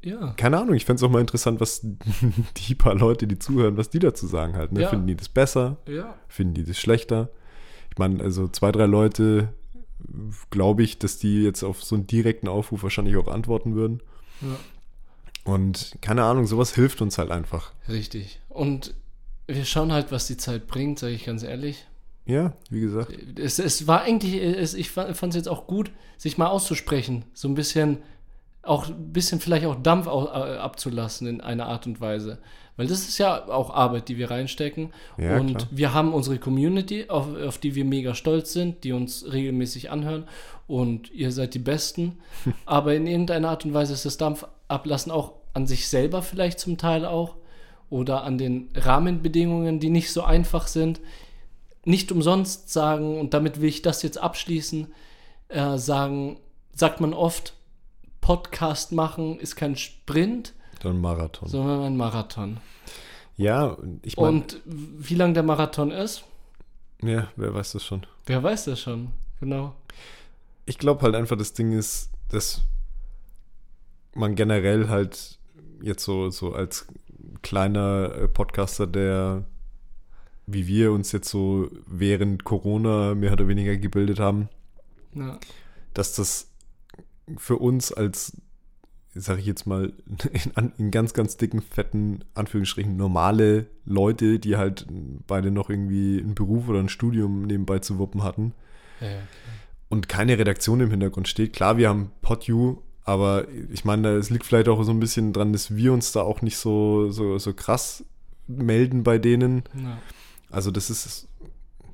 Ja.
keine Ahnung, ich fände es auch mal interessant, was die paar Leute, die zuhören, was die dazu sagen halt. Ne?
Ja.
Finden die das besser?
Ja.
Finden die das schlechter? Ich meine, also zwei, drei Leute, glaube ich, dass die jetzt auf so einen direkten Aufruf wahrscheinlich auch antworten würden.
ja.
Und keine Ahnung, sowas hilft uns halt einfach.
Richtig. Und wir schauen halt, was die Zeit bringt, sage ich ganz ehrlich.
Ja, wie gesagt.
Es, es war eigentlich, es, ich fand es jetzt auch gut, sich mal auszusprechen. So ein bisschen, auch ein bisschen vielleicht auch Dampf äh, abzulassen in einer Art und Weise. Weil das ist ja auch Arbeit, die wir reinstecken.
Ja,
und
klar.
wir haben unsere Community, auf, auf die wir mega stolz sind, die uns regelmäßig anhören. Und ihr seid die Besten. Aber in irgendeiner Art und Weise ist das Dampf ablassen auch an sich selber vielleicht zum Teil auch. Oder an den Rahmenbedingungen, die nicht so einfach sind nicht umsonst sagen, und damit will ich das jetzt abschließen, äh, sagen, sagt man oft, Podcast machen ist kein Sprint,
Dann Marathon.
sondern ein Marathon.
Ja, ich meine,
Und wie lang der Marathon ist,
ja, wer weiß das schon.
wer weiß das schon, genau.
Ich glaube halt einfach, das Ding ist, dass man generell halt jetzt so, so als kleiner äh, Podcaster, der wie wir uns jetzt so während Corona mehr oder weniger gebildet haben,
Ja,
dass das für uns als, sage ich jetzt mal, in, in ganz, ganz dicken, fetten Anführungsstrichen normale Leute, die halt beide noch irgendwie einen Beruf oder ein Studium nebenbei zu wuppen hatten
ja, ja.
und keine Redaktion im Hintergrund steht. Klar, wir haben PodU, aber ich meine, es liegt vielleicht auch so ein bisschen dran, dass wir uns da auch nicht so, so, so krass melden bei denen.
ja.
Also das ist,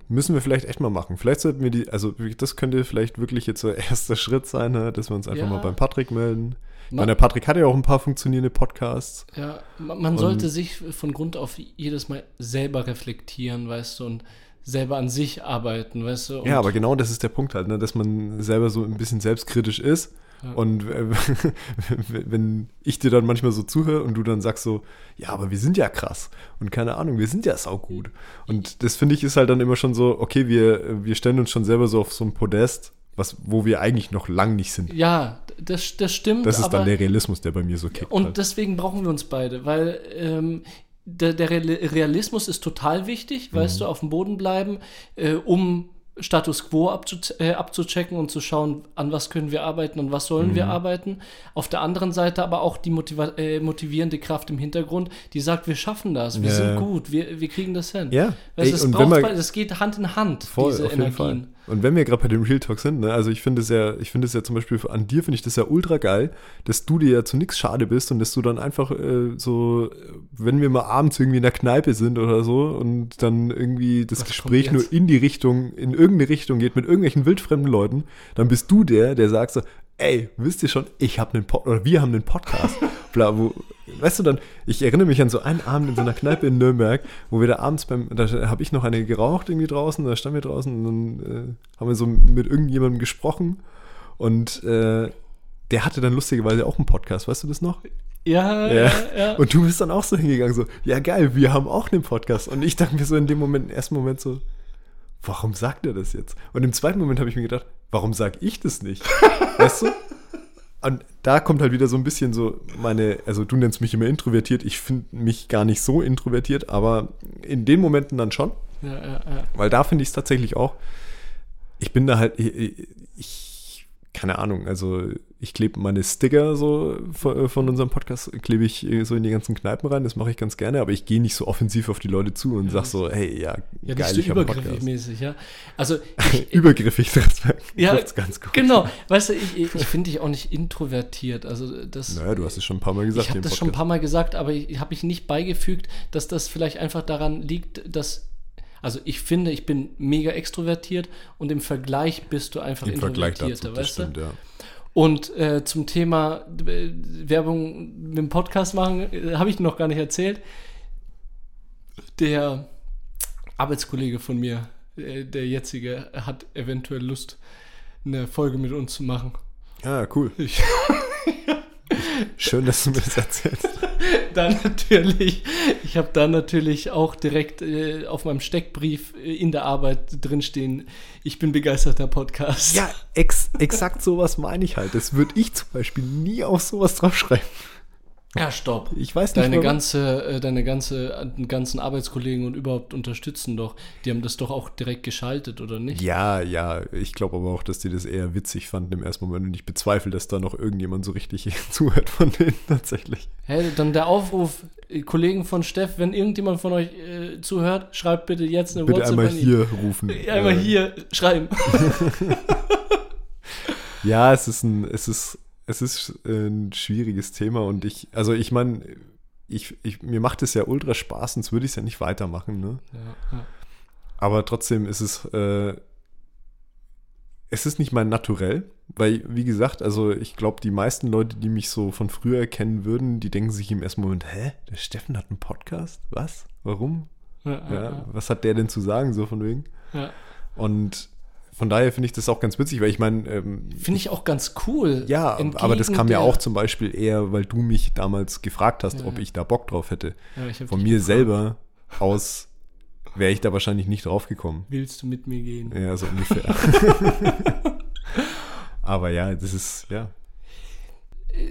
müssen wir vielleicht echt mal machen. Vielleicht sollten wir die, also das könnte vielleicht wirklich jetzt so erster Schritt sein, ne, dass wir uns einfach
Ja.
mal beim Patrick melden. Ich meine, der Patrick hat ja auch ein paar funktionierende Podcasts.
Ja, ma- man sollte sich von Grund auf jedes Mal selber reflektieren, weißt du, und selber an sich arbeiten, weißt du.
Ja, aber genau das ist der Punkt halt, ne, dass man selber so ein bisschen selbstkritisch ist.
Ja.
Und äh, wenn ich dir dann manchmal so zuhöre und du dann sagst so, ja, aber wir sind ja krass und keine Ahnung, wir sind ja saugut. Und das finde ich ist halt dann immer schon so, okay, wir, wir stellen uns schon selber so auf so ein Podest, was, wo wir eigentlich noch lang nicht sind.
Ja, das, das stimmt.
Das ist
aber
dann der Realismus, der bei mir so kickt.
Und
halt.
deswegen brauchen wir uns beide, weil ähm, der, der Real- Realismus ist total wichtig,
Mhm.
weißt du, auf dem Boden bleiben, äh, um Status quo abzu äh, abzuchecken und zu schauen, an was können wir arbeiten und was sollen
Mhm.
wir arbeiten. Auf der anderen Seite aber auch die äh, motivierende Kraft im Hintergrund, die sagt, wir schaffen das, wir
Ja.
sind gut, wir, wir kriegen das hin.
Ja,
Weißt,
ey,
es
und
braucht
wenn man-
beides, es geht Hand in Hand,
Voll,
diese
auf jeden
Energien.
Fall. Und wenn wir gerade bei dem Real Talk sind, ne, also ich finde es ja, ich finde es ja zum Beispiel an dir finde ich das ja ultra geil, dass du dir ja zu nichts schade bist und dass du dann einfach äh, so, wenn wir mal abends irgendwie in der Kneipe sind oder so und dann irgendwie das
Was
Gespräch nur in die Richtung, in irgendeine Richtung geht mit irgendwelchen wildfremden Leuten, dann bist du der, der sagt so, ey, wisst ihr schon, ich habe einen Pod oder wir haben einen Podcast. Bla, wo, weißt du dann, ich erinnere mich an so einen Abend in so einer Kneipe in Nürnberg, wo wir da abends beim, da habe ich noch eine geraucht irgendwie draußen, da standen wir draußen und dann äh, haben wir so mit irgendjemandem gesprochen und äh, der hatte dann lustigerweise auch einen Podcast, weißt du das noch?
Ja,
Ja.
ja, ja.
Und du bist dann auch so hingegangen, so, ja geil, wir haben auch einen Podcast. Und ich dachte mir so in dem Moment, im ersten Moment so, warum sagt er das jetzt? Und im zweiten Moment habe ich mir gedacht, warum sag ich das nicht? weißt du? Und da kommt halt wieder so ein bisschen so meine, also du nennst mich immer introvertiert, ich finde mich gar nicht so introvertiert, aber in den Momenten dann schon,
ja, ja, ja.
weil da finde ich es tatsächlich auch, ich bin da halt, ich, ich keine Ahnung, also ich klebe meine Sticker so von, von unserem Podcast, klebe ich so in die ganzen Kneipen rein, das mache ich ganz gerne, aber ich gehe nicht so offensiv auf die Leute zu und sag so, hey, ja,
Ja,
geil,
so
ich habe einen
übergriffig mäßig, ja. Also, ich,
Übergriffig, das
Ja,
ganz gut.
genau. Weißt du, ich, ich, ich finde dich auch nicht introvertiert. Also, das.
Naja, du hast es schon ein paar Mal gesagt
ich habe das schon ein paar Mal gesagt, aber ich habe ich nicht beigefügt, dass das vielleicht einfach daran liegt, dass. Also ich finde, ich bin mega extrovertiert und im Vergleich bist du einfach
Im Vergleich
introvertierter,
dazu, das
weißt
stimmt,
du?
ja.
Und äh, zum Thema äh, Werbung mit dem Podcast machen, äh, habe ich noch gar nicht erzählt. Der Arbeitskollege von mir, äh, der jetzige, hat eventuell Lust, eine Folge mit uns zu machen.
Ah, cool.
Ich,
Schön, dass du mir das erzählst.
dann natürlich, ich habe da natürlich auch direkt äh, auf meinem Steckbrief äh, in der Arbeit drinstehen, ich bin begeisterter Podcast.
Ja, ex exakt sowas meine ich halt. Das würde ich zum Beispiel nie auf sowas draufschreiben.
Ja, stopp.
Ich weiß nicht,
Deine
warum.
ganze, äh, deine ganze, äh, ganzen Arbeitskollegen und überhaupt unterstützen doch. Die haben das doch auch direkt geschaltet, oder nicht?
Ja, ja, ich glaube aber auch, dass die das eher witzig fanden im ersten Moment und ich bezweifle, dass da noch irgendjemand so richtig zuhört von denen tatsächlich.
Hey, dann der Aufruf, äh, Kollegen von Steff, wenn irgendjemand von euch äh, zuhört, schreibt bitte jetzt eine
Bitte
WhatsApp
einmal hier rufen.
Einmal
Äh,
hier schreiben.
Ja, es ist ein, es ist, es ist ein schwieriges Thema und ich, also ich meine, ich, ich, mir macht es ja ultra Spaß, sonst würde ich es ja nicht weitermachen, ne?
Ja, ja.
Aber trotzdem ist es, äh, es ist nicht mein Naturell, weil, wie gesagt, also ich glaube, die meisten Leute, die mich so von früher kennen würden, die denken sich im ersten Moment, hä, der Steffen hat einen Podcast? Was? Warum?
Ja,
was hat der denn zu sagen, so von wegen? Und von daher finde ich das auch ganz witzig, weil ich meine, ähm,
Finde ich auch ganz cool.
ja, aber das kam ja auch zum Beispiel eher, weil du mich damals gefragt hast,
Ja,
ob
ja.
ich da Bock drauf hätte.
Ja,
Von mir selber aus wäre ich da wahrscheinlich nicht drauf gekommen.
Willst du mit mir gehen?
Ja, so ungefähr. aber ja, das ist, ja.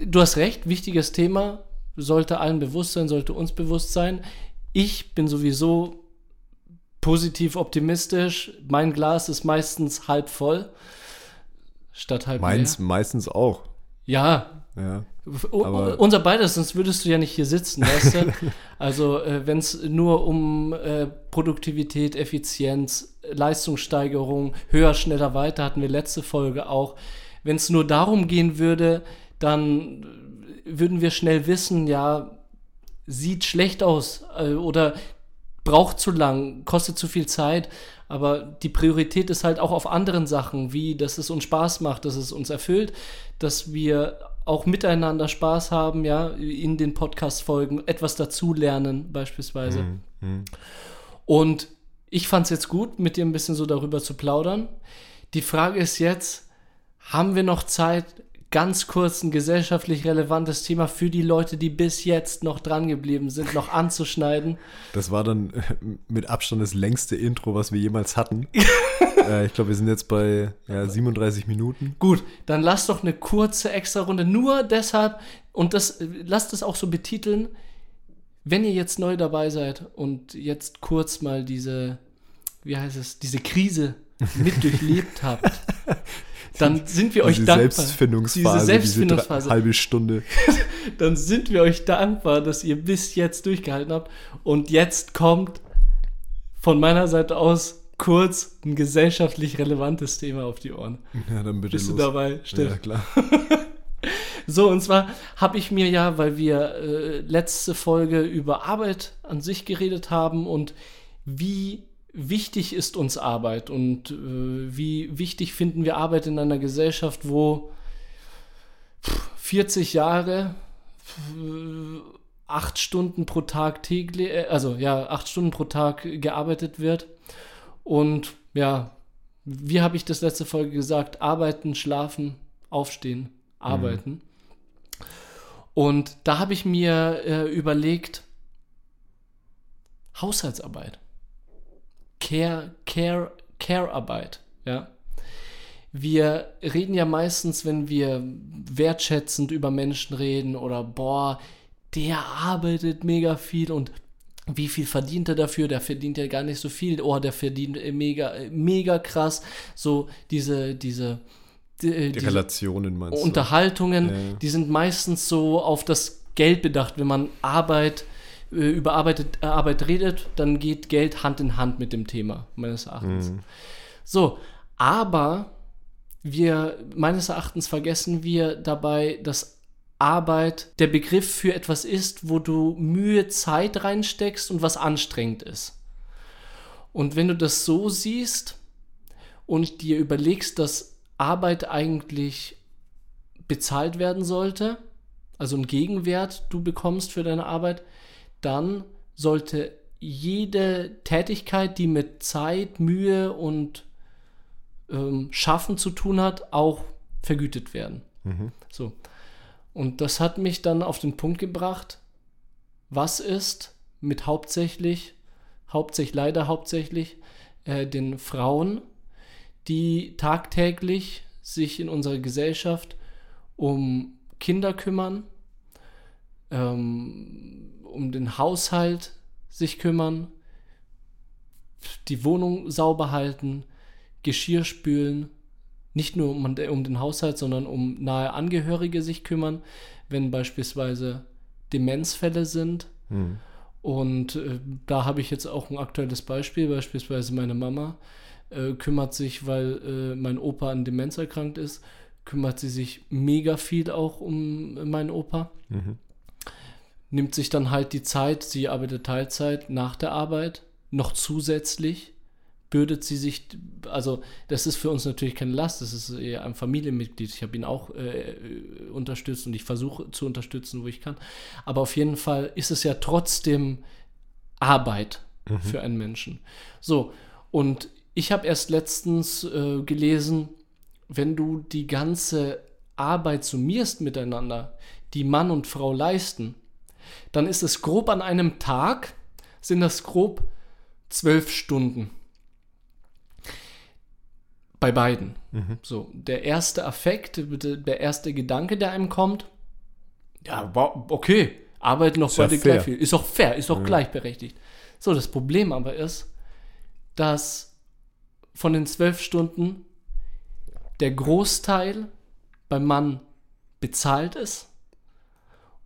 Du hast recht, wichtiges Thema. Sollte allen bewusst sein, sollte uns bewusst sein. Ich bin sowieso positiv optimistisch. Mein Glas ist meistens halb voll. Statt halb
Meins
leer.
meistens auch.
Ja,
Ja.
Unser beides, sonst würdest du ja nicht hier sitzen, weißt du? Also, äh, wenn es nur um äh, Produktivität, Effizienz, Leistungssteigerung, höher, schneller, weiter, hatten wir letzte Folge auch. Wenn es nur darum gehen würde, dann würden wir schnell wissen, ja, sieht schlecht aus äh, oder braucht zu lang, kostet zu viel Zeit. Aber die Priorität ist halt auch auf anderen Sachen, wie dass es uns Spaß macht, dass es uns erfüllt, dass wir auch miteinander Spaß haben, ja, in den Podcast-Folgen etwas dazulernen, beispielsweise.
Mhm. Mhm.
Und ich fand es jetzt gut, mit dir ein bisschen so darüber zu plaudern. Die Frage ist jetzt, haben wir noch Zeit, ganz kurz ein gesellschaftlich relevantes Thema für die Leute, die bis jetzt noch dran geblieben sind, noch anzuschneiden?
Das war dann äh, mit Abstand das längste Intro, was wir jemals hatten. äh, ich glaube, wir sind jetzt bei ja, 37 Minuten.
Gut, dann lass doch eine kurze Extra-Runde. Nur deshalb, und das lasst es auch so betiteln, wenn ihr jetzt neu dabei seid und jetzt kurz mal diese, wie heißt es, diese Krise mit durchlebt habt, dann sind wir euch
diese
dankbar.
Selbstfindungsphase,
Diese Selbstfindungsphase.
diese halbe Stunde.
Dann sind wir euch dankbar, dass ihr bis jetzt durchgehalten habt. Und jetzt kommt von meiner Seite aus kurz ein gesellschaftlich relevantes Thema auf die Ohren.
Ja, dann bitte
Bist du
los.
dabei, Steff?
Ja, klar.
So, und zwar habe ich mir ja, weil wir äh, letzte Folge über Arbeit an sich geredet haben und wie wichtig ist uns Arbeit und äh, wie wichtig finden wir Arbeit in einer Gesellschaft, wo pff, 40 Jahre, äh, acht Stunden pro Tag täglich, äh, also ja, acht Stunden pro Tag gearbeitet wird. Und ja, wie habe ich das letzte Folge gesagt? Arbeiten, schlafen, aufstehen, arbeiten. Und da habe ich mir äh, überlegt, Haushaltsarbeit, Care, Care, Care-Arbeit, ja. Wir reden ja meistens, wenn wir wertschätzend über Menschen reden oder boah, der arbeitet mega viel und wie viel verdient er dafür? Der verdient ja gar nicht so viel. Oh, der verdient äh, mega, äh, mega krass. So diese, diese, die, äh,
Die Relationen meinst du?
Unterhaltungen,
Ja.
die sind meistens so auf das Geld bedacht. Wenn man Arbeit, über Arbeit, äh, Arbeit redet, dann geht Geld Hand in Hand mit dem Thema, meines Erachtens.
Mhm.
So, aber wir, meines Erachtens vergessen wir dabei, dass Arbeit der Begriff für etwas ist, wo du Mühe, Zeit reinsteckst und was anstrengend ist. Und wenn du das so siehst und dir überlegst, dass Arbeit eigentlich bezahlt werden sollte, also ein Gegenwert du bekommst für deine Arbeit, dann sollte jede Tätigkeit, die mit Zeit, Mühe und ähm, Schaffen zu tun hat, auch vergütet werden.
Mhm.
So. Und das hat mich dann auf den Punkt gebracht, was ist mit hauptsächlich, hauptsächlich, leider hauptsächlich, äh, den Frauen, die tagtäglich sich in unserer Gesellschaft um Kinder kümmern, ähm, um den Haushalt sich kümmern, die Wohnung sauber halten, Geschirr spülen, nicht nur um, um den Haushalt, sondern um nahe Angehörige sich kümmern, wenn beispielsweise Demenzfälle sind.
Mhm.
Und äh, da habe ich jetzt auch ein aktuelles Beispiel, beispielsweise meine Mama äh, kümmert sich, weil äh, mein Opa an Demenz erkrankt ist, kümmert sie sich mega viel auch um meinen Opa.
Mhm.
Nimmt sich dann halt die Zeit, sie arbeitet Teilzeit nach der Arbeit, noch zusätzlich bürdet sie sich, also das ist für uns natürlich keine Last, das ist eher ein Familienmitglied. Ich habe ihn auch äh, unterstützt und ich versuche zu unterstützen, wo ich kann. Aber auf jeden Fall ist es ja trotzdem Arbeit
Mhm.
für einen Menschen. So, und ich habe erst letztens äh, gelesen, wenn du die ganze Arbeit summierst miteinander, die Mann und Frau leisten, dann ist es grob an einem Tag, sind das grob zwölf Stunden. Bei beiden.
Mhm.
So, der erste Affekt, der erste Gedanke, der einem kommt, ja, okay, arbeiten noch
Ist ja
beide
fair.
gleich viel. Ist auch fair, ist auch
Ja.
gleichberechtigt. So, das Problem aber ist, dass von den zwölf Stunden der Großteil beim Mann bezahlt ist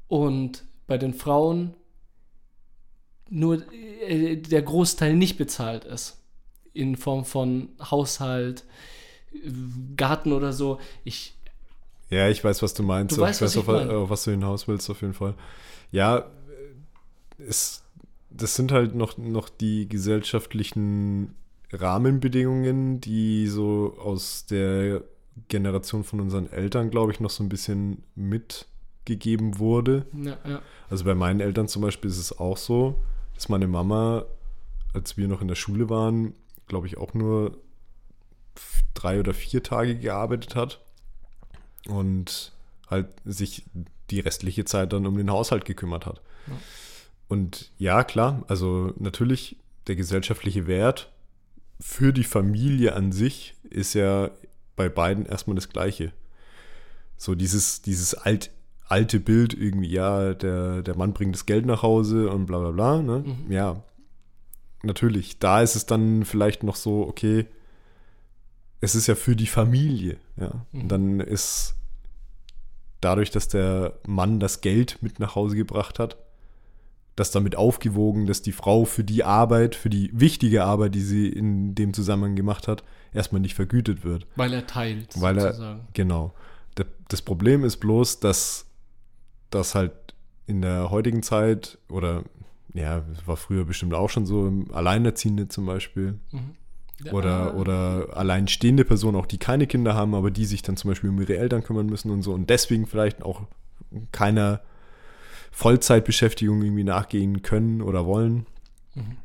und bei den Frauen nur äh, der Großteil nicht bezahlt ist. In Form von Haushalt, Garten oder so. Ich,
Ja, ich weiß, was du meinst.
Du weißt,
ich
was
weiß,
ich
auf,
meine.
auf was du hinaus willst, auf jeden Fall. Ja, es, das sind halt noch, noch die gesellschaftlichen Rahmenbedingungen, die so aus der Generation von unseren Eltern, glaube ich, noch so ein bisschen mitgegeben wurde.
ja, ja.
Also bei meinen Eltern zum Beispiel ist es auch so, dass meine Mama, als wir noch in der Schule waren, glaube ich, auch nur drei oder vier Tage gearbeitet hat und halt sich die restliche Zeit dann um den Haushalt gekümmert hat.
Ja.
Und ja, klar, also natürlich der gesellschaftliche Wert für die Familie an sich ist ja bei beiden erstmal das gleiche. So dieses, dieses alt, alte Bild irgendwie, ja, der, der Mann bringt das Geld nach Hause und bla bla bla. Ne?
Mhm.
Ja, natürlich. Da ist es dann vielleicht noch so, okay, es ist ja für die Familie. Ja?
Mhm.
Und dann ist dadurch, dass der Mann das Geld mit nach Hause gebracht hat, das damit aufgewogen, dass die Frau für die Arbeit, für die wichtige Arbeit, die sie in dem Zusammenhang gemacht hat, erstmal nicht vergütet wird.
Weil er teilt,
Weil er-
sozusagen.
Genau. D- Das Problem ist bloß, dass das halt in der heutigen Zeit oder ja, es war früher bestimmt auch schon so, Alleinerziehende zum Beispiel
Mhm. Ja,
oder, oder alleinstehende Personen, auch die keine Kinder haben, aber die sich dann zum Beispiel um ihre Eltern kümmern müssen und so und deswegen vielleicht auch keiner Vollzeitbeschäftigung irgendwie nachgehen können oder wollen,
Mhm.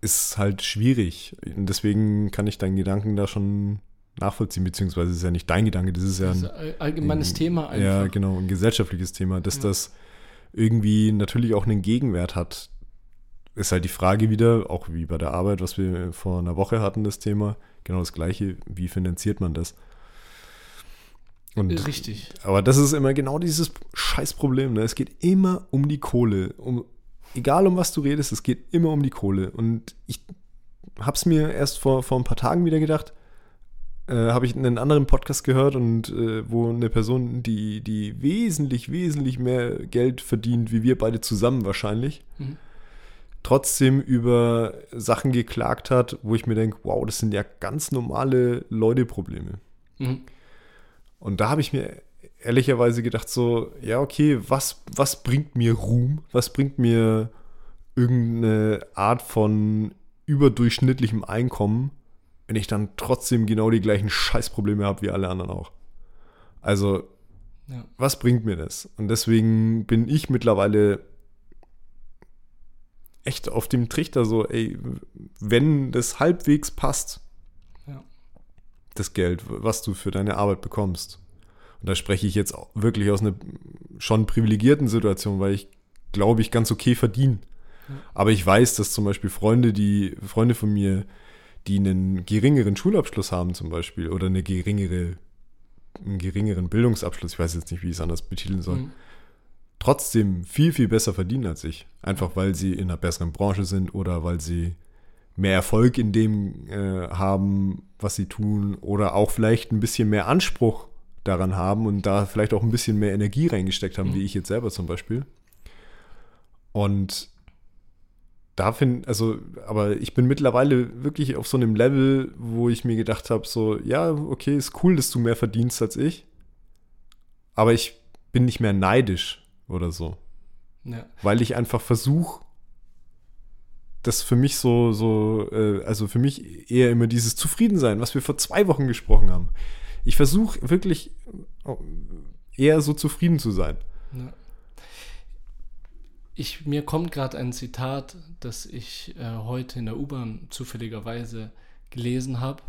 ist halt schwierig. Und deswegen kann ich deinen Gedanken da schon nachvollziehen, bezuehungsweise ist ja nicht dein Gedanke, das ist ja ein
allgemeines
ein-
Thema einfach.
ja, genau, ein gesellschaftliches Thema, dass
Ja.
das irgendwie natürlich auch einen Gegenwert hat. Ist halt die Frage wieder, auch wie bei der Arbeit, was wir vor einer Woche hatten, das Thema, genau das gleiche, wie finanziert man das? Und,
Richtig.
aber das ist immer genau dieses Scheißproblem. Ne? Es geht immer um die Kohle. Um, egal um was du redest, es geht immer um die Kohle. Und ich habe es mir erst vor, vor ein paar Tagen wieder gedacht, äh, habe ich einen anderen Podcast gehört und äh, wo eine Person, die, die wesentlich, wesentlich mehr Geld verdient, wie wir beide zusammen wahrscheinlich,
Mhm.
trotzdem über Sachen geklagt hat, wo ich mir denke, wow, das sind ja ganz normale Leute-Probleme.
Mhm.
Und da habe ich mir ehrlicherweise gedacht, so, ja, okay, was, was bringt mir Ruhm? Was bringt mir irgendeine Art von überdurchschnittlichem Einkommen, wenn ich dann trotzdem genau die gleichen Scheißprobleme habe wie alle anderen auch. Also,
Ja.
was bringt mir das? Und deswegen bin ich mittlerweile echt auf dem Trichter so, ey, wenn das halbwegs passt,
Ja.
das Geld, was du für deine Arbeit bekommst. Und da spreche ich jetzt wirklich aus einer schon privilegierten Situation, weil ich glaube ich ganz okay verdiene. Aber ich weiß, dass zum Beispiel Freunde, die, Freunde von mir, die einen geringeren Schulabschluss haben zum Beispiel oder eine geringere, einen geringeren Bildungsabschluss, ich weiß jetzt nicht, wie ich es anders betiteln soll,
Mhm.
trotzdem viel, viel besser verdienen als ich. Einfach weil sie in einer besseren Branche sind oder weil sie mehr Erfolg in dem äh, haben, was sie tun oder auch vielleicht ein bisschen mehr Anspruch daran haben und da vielleicht auch ein bisschen mehr Energie reingesteckt haben,
Mhm.
wie ich jetzt selber zum Beispiel. Und da finde, also, aber ich bin mittlerweile wirklich auf so einem Level, wo ich mir gedacht habe, so, ja, okay, ist cool, dass du mehr verdienst als ich, aber ich bin nicht mehr neidisch oder so,
Ja.
weil ich einfach versuche, das für mich so, so, äh, also für mich eher immer dieses Zufriedensein, was wir vor zwei Wochen gesprochen haben. Ich versuche wirklich äh, eher so zufrieden zu sein.
Ja. Ich, mir kommt gerade ein Zitat, das ich äh, heute in der U-Bahn zufälligerweise gelesen habe.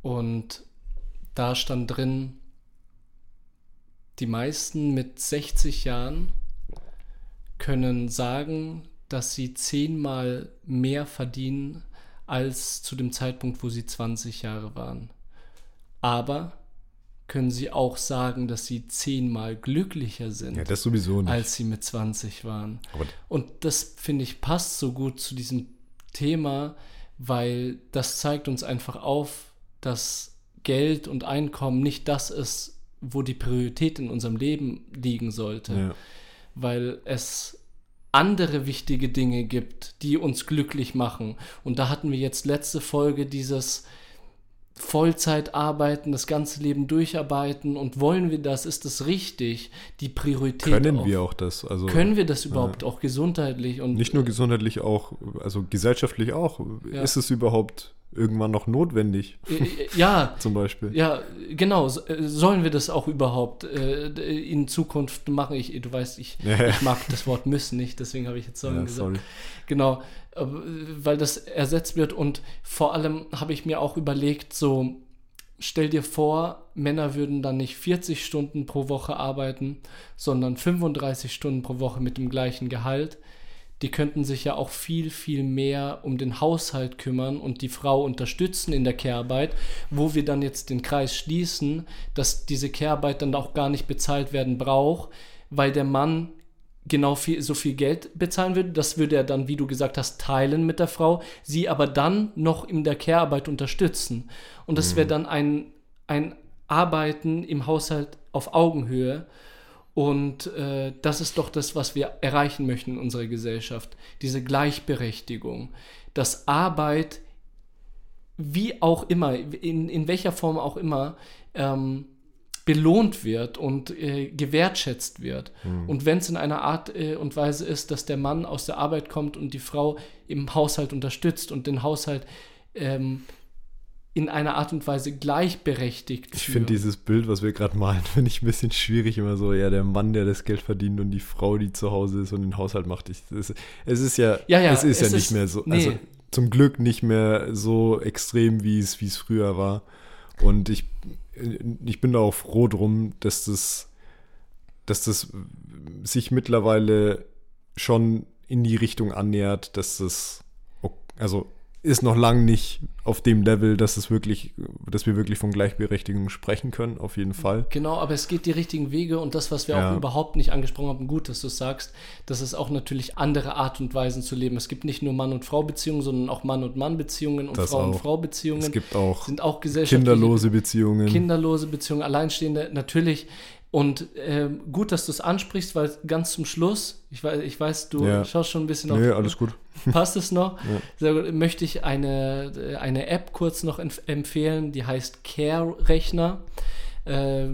Und da stand drin, die meisten mit 60 Jahren können sagen, dass sie zehnmal mehr verdienen als zu dem Zeitpunkt, wo sie 20 Jahre waren. Aber können sie auch sagen, dass sie zehnmal glücklicher sind,
Ja, das sowieso nicht.
als sie mit 20 waren.
aber
Und das, finde ich, passt so gut zu diesem Thema, weil das zeigt uns einfach auf, dass Geld und Einkommen nicht das ist, wo die Priorität in unserem Leben liegen sollte
ja.
weil es andere wichtige Dinge gibt, die uns glücklich machen. Und da hatten wir jetzt letzte Folge dieses Vollzeit arbeiten, das ganze Leben durcharbeiten und wollen wir das, ist das richtig, die Priorität
können
auf-
wir auch das. Also
können wir das überhaupt auch gesundheitlich und
nicht nur gesundheitlich auch, also gesellschaftlich auch.
Ja.
Ist es überhaupt irgendwann noch notwendig,
äh, ja,
zum Beispiel?
Ja, genau. Äh, Sollen wir das auch überhaupt äh, in Zukunft machen? Ich, du weißt, ich,
Ja.
ich mag das Wort müssen nicht, deswegen habe ich jetzt sollen
Ja,
gesagt.
sorry.
Genau, äh, weil das ersetzt wird und vor allem habe ich mir auch überlegt, so stell dir vor, Männer würden dann nicht 40 Stunden pro Woche arbeiten, sondern 35 Stunden pro Woche mit dem gleichen Gehalt. Die könnten sich ja auch viel, viel mehr um den Haushalt kümmern und die Frau unterstützen in der Care-Arbeit, wo wir dann jetzt den Kreis schließen, dass diese Care-Arbeit dann auch gar nicht bezahlt werden braucht, weil der Mann genau viel, so viel Geld bezahlen würde. Das würde er dann, wie du gesagt hast, teilen mit der Frau, sie aber dann noch in der Care-Arbeit unterstützen. Und das wäre dann ein, ein Arbeiten im Haushalt auf Augenhöhe. Und äh, das ist doch das, was wir erreichen möchten in unserer Gesellschaft. Diese Gleichberechtigung. Dass Arbeit, wie auch immer, in, in welcher Form auch immer, ähm, belohnt wird und äh, gewertschätzt wird. Und wenn es in einer Art äh, und Weise ist, dass der Mann aus der Arbeit kommt und die Frau im Haushalt unterstützt und den Haushalt ähm, in einer Art und Weise gleichberechtigt
Ich finde dieses Bild, was wir gerade malen, finde ich ein bisschen schwierig. Immer so, ja, der Mann, der das Geld verdient und die Frau, die zu Hause ist und den Haushalt macht. Ich, es, es ist ja,
Ja, ja,
es ist ja
es
nicht
ist-
mehr so,
nee.
also zum Glück nicht mehr so extrem, wie es, wie es früher war. Und ich, ich bin da auch froh drum, dass das, dass das sich mittlerweile schon in die Richtung annähert, dass das, also ist noch lang nicht auf dem Level, dass es wirklich, dass wir wirklich von Gleichberechtigung sprechen können, auf jeden Fall.
Genau, aber es geht die richtigen Wege und das, was wir
Ja.
auch überhaupt nicht angesprochen haben, gut, dass du es sagst, dass es auch natürlich andere Art und Weisen zu leben. Es gibt nicht nur Mann- und Frau-Beziehungen, sondern auch Mann- und Mann-Beziehungen und
Das
Frau- und
auch.
Frau-Beziehungen.
Es gibt auch
sind auch gesellschaftliche
kinderlose Beziehungen.
kinderlose Beziehungen, Alleinstehende, natürlich. Und ähm, gut, dass du es ansprichst, weil ganz zum Schluss, ich weiß, ich weiß du
Ja.
schaust schon ein bisschen
nee,
auf.
alles gut.
Passt es noch?
Ja.
Sehr gut. Möchte ich eine, eine App kurz noch empf- empfehlen, die heißt Care-Rechner. Äh,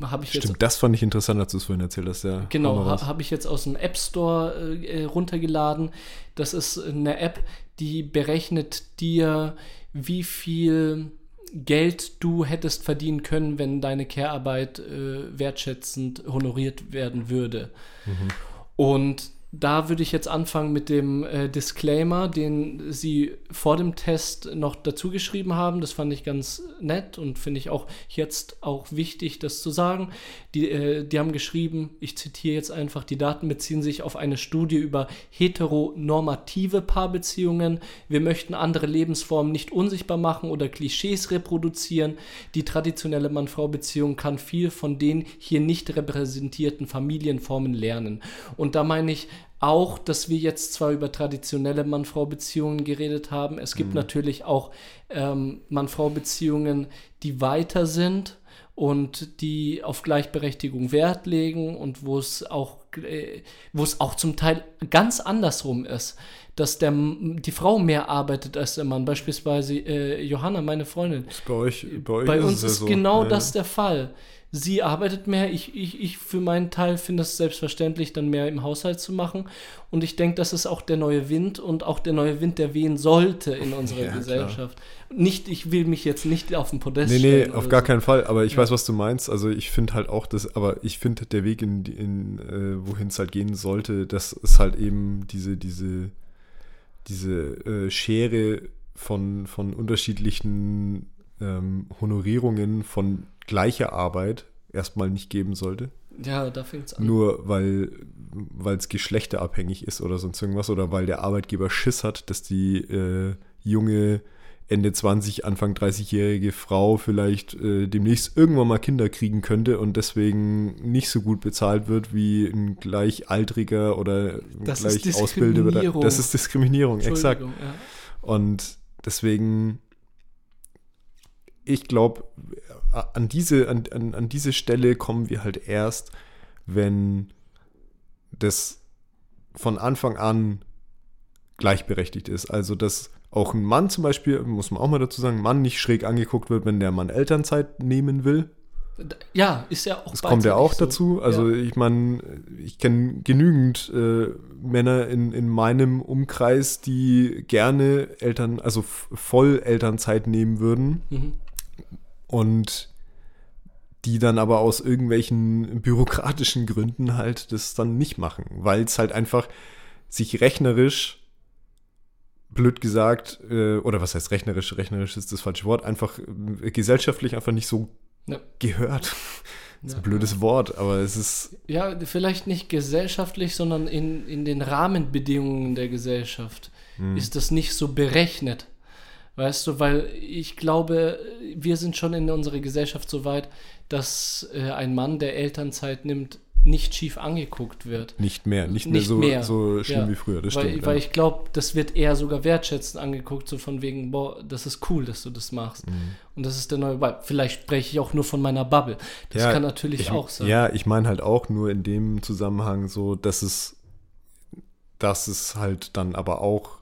habe ich
Stimmt,
jetzt
das fand ich interessant, als du es vorhin erzählt hast. Ja,
Genau, habe ich jetzt aus dem App Store äh, runtergeladen. Das ist eine App, die berechnet dir, wie viel Geld du hättest verdienen können, wenn deine Care-Arbeit äh, wertschätzend honoriert werden würde. Und da würde ich jetzt anfangen mit dem äh, Disclaimer, den sie vor dem Test noch dazu geschrieben haben. Das fand ich ganz nett und finde ich auch jetzt auch wichtig, das zu sagen. Die, äh, die haben geschrieben, ich zitiere jetzt einfach, die Daten beziehen sich auf eine Studie über heteronormative Paarbeziehungen. Wir möchten andere Lebensformen nicht unsichtbar machen oder Klischees reproduzieren. Die traditionelle Mann-Frau-Beziehung kann viel von den hier nicht repräsentierten Familienformen lernen. Und da meine ich, auch, dass wir jetzt zwar über traditionelle Mann-Frau-Beziehungen geredet haben, es gibt natürlich auch ähm, Mann-Frau-Beziehungen, die weiter sind und die auf Gleichberechtigung Wert legen und wo es auch, äh, wo es auch zum Teil ganz andersrum ist, dass der, die Frau mehr arbeitet als der Mann. Beispielsweise äh, Johanna, meine Freundin,
Ist bei euch, bei euch
bei
ist
uns
ja
ist
so.
genau
Ja,
das der Fall. Sie arbeitet mehr, ich, ich, ich für meinen Teil finde es selbstverständlich, dann mehr im Haushalt zu machen. Und ich denke, das ist auch der neue Wind und auch der neue Wind, der wehen sollte in unserer
Ja, klar.
Gesellschaft. Nicht, ich will mich jetzt nicht auf den Podest
Nee, nee,
stellen
auf
oder
gar
so.
keinen Fall. Aber ich
Ja.
weiß, was du meinst. Also ich finde halt auch das, aber ich finde der Weg in, in äh, wohin es halt gehen sollte, das ist halt eben diese, diese, diese äh, Schere von, von unterschiedlichen ähm, Honorierungen von gleicher Arbeit erstmal nicht geben sollte.
Ja, da fängt es an.
Nur weil es geschlechterabhängig ist oder sonst irgendwas oder weil der Arbeitgeber Schiss hat, dass die äh, junge Ende 20, Anfang 30-jährige Frau vielleicht äh, demnächst irgendwann mal Kinder kriegen könnte und deswegen nicht so gut bezahlt wird wie ein gleichaltriger oder ein
Das ist
gleich ausbildeter.
Diskriminierung.
Das ist Diskriminierung, exakt.
Ja.
Und deswegen, ich glaube, an diese, an, an, an diese Stelle kommen wir halt erst, wenn das von Anfang an gleichberechtigt ist. Also, dass auch ein Mann zum Beispiel, muss man auch mal dazu sagen, ein Mann nicht schräg angeguckt wird, wenn der Mann Elternzeit nehmen will.
Ja, ist ja auch
Das kommt ja auch
so.
dazu. Also
ja.
ich meine, ich kenne genügend äh, Männer in, in meinem Umkreis, die gerne Eltern, also voll Elternzeit nehmen würden
Mhm.
Und die dann aber aus irgendwelchen bürokratischen Gründen halt das dann nicht machen, weil es halt einfach sich rechnerisch blöd gesagt, äh, oder was heißt rechnerisch, rechnerisch ist das falsche Wort, einfach äh, gesellschaftlich einfach nicht so
Ja.
gehört. Das ist ein blödes Wort, aber es ist,
Ja, vielleicht nicht gesellschaftlich, sondern in, in den Rahmenbedingungen der Gesellschaft
hm,
ist das nicht so berechnet. Weißt du, weil ich glaube, wir sind schon in unserer Gesellschaft so weit, dass äh, ein Mann, der Elternzeit nimmt, nicht schief angeguckt wird.
nicht mehr, nicht, mehr
Nicht
so,
mehr.
so schlimm
Ja.
wie früher, das
weil,
stimmt.
weil
ja.
ich glaube, das wird eher sogar wertschätzend angeguckt, so von wegen, boah, das ist cool, dass du das machst.
Mhm.
Und das ist der neue Vibe. Vielleicht spreche ich auch nur von meiner Bubble. Das
Ja,
kann natürlich
ich,
auch sein.
Ja, ich meine halt auch nur in dem Zusammenhang so, dass es, dass es halt dann aber auch,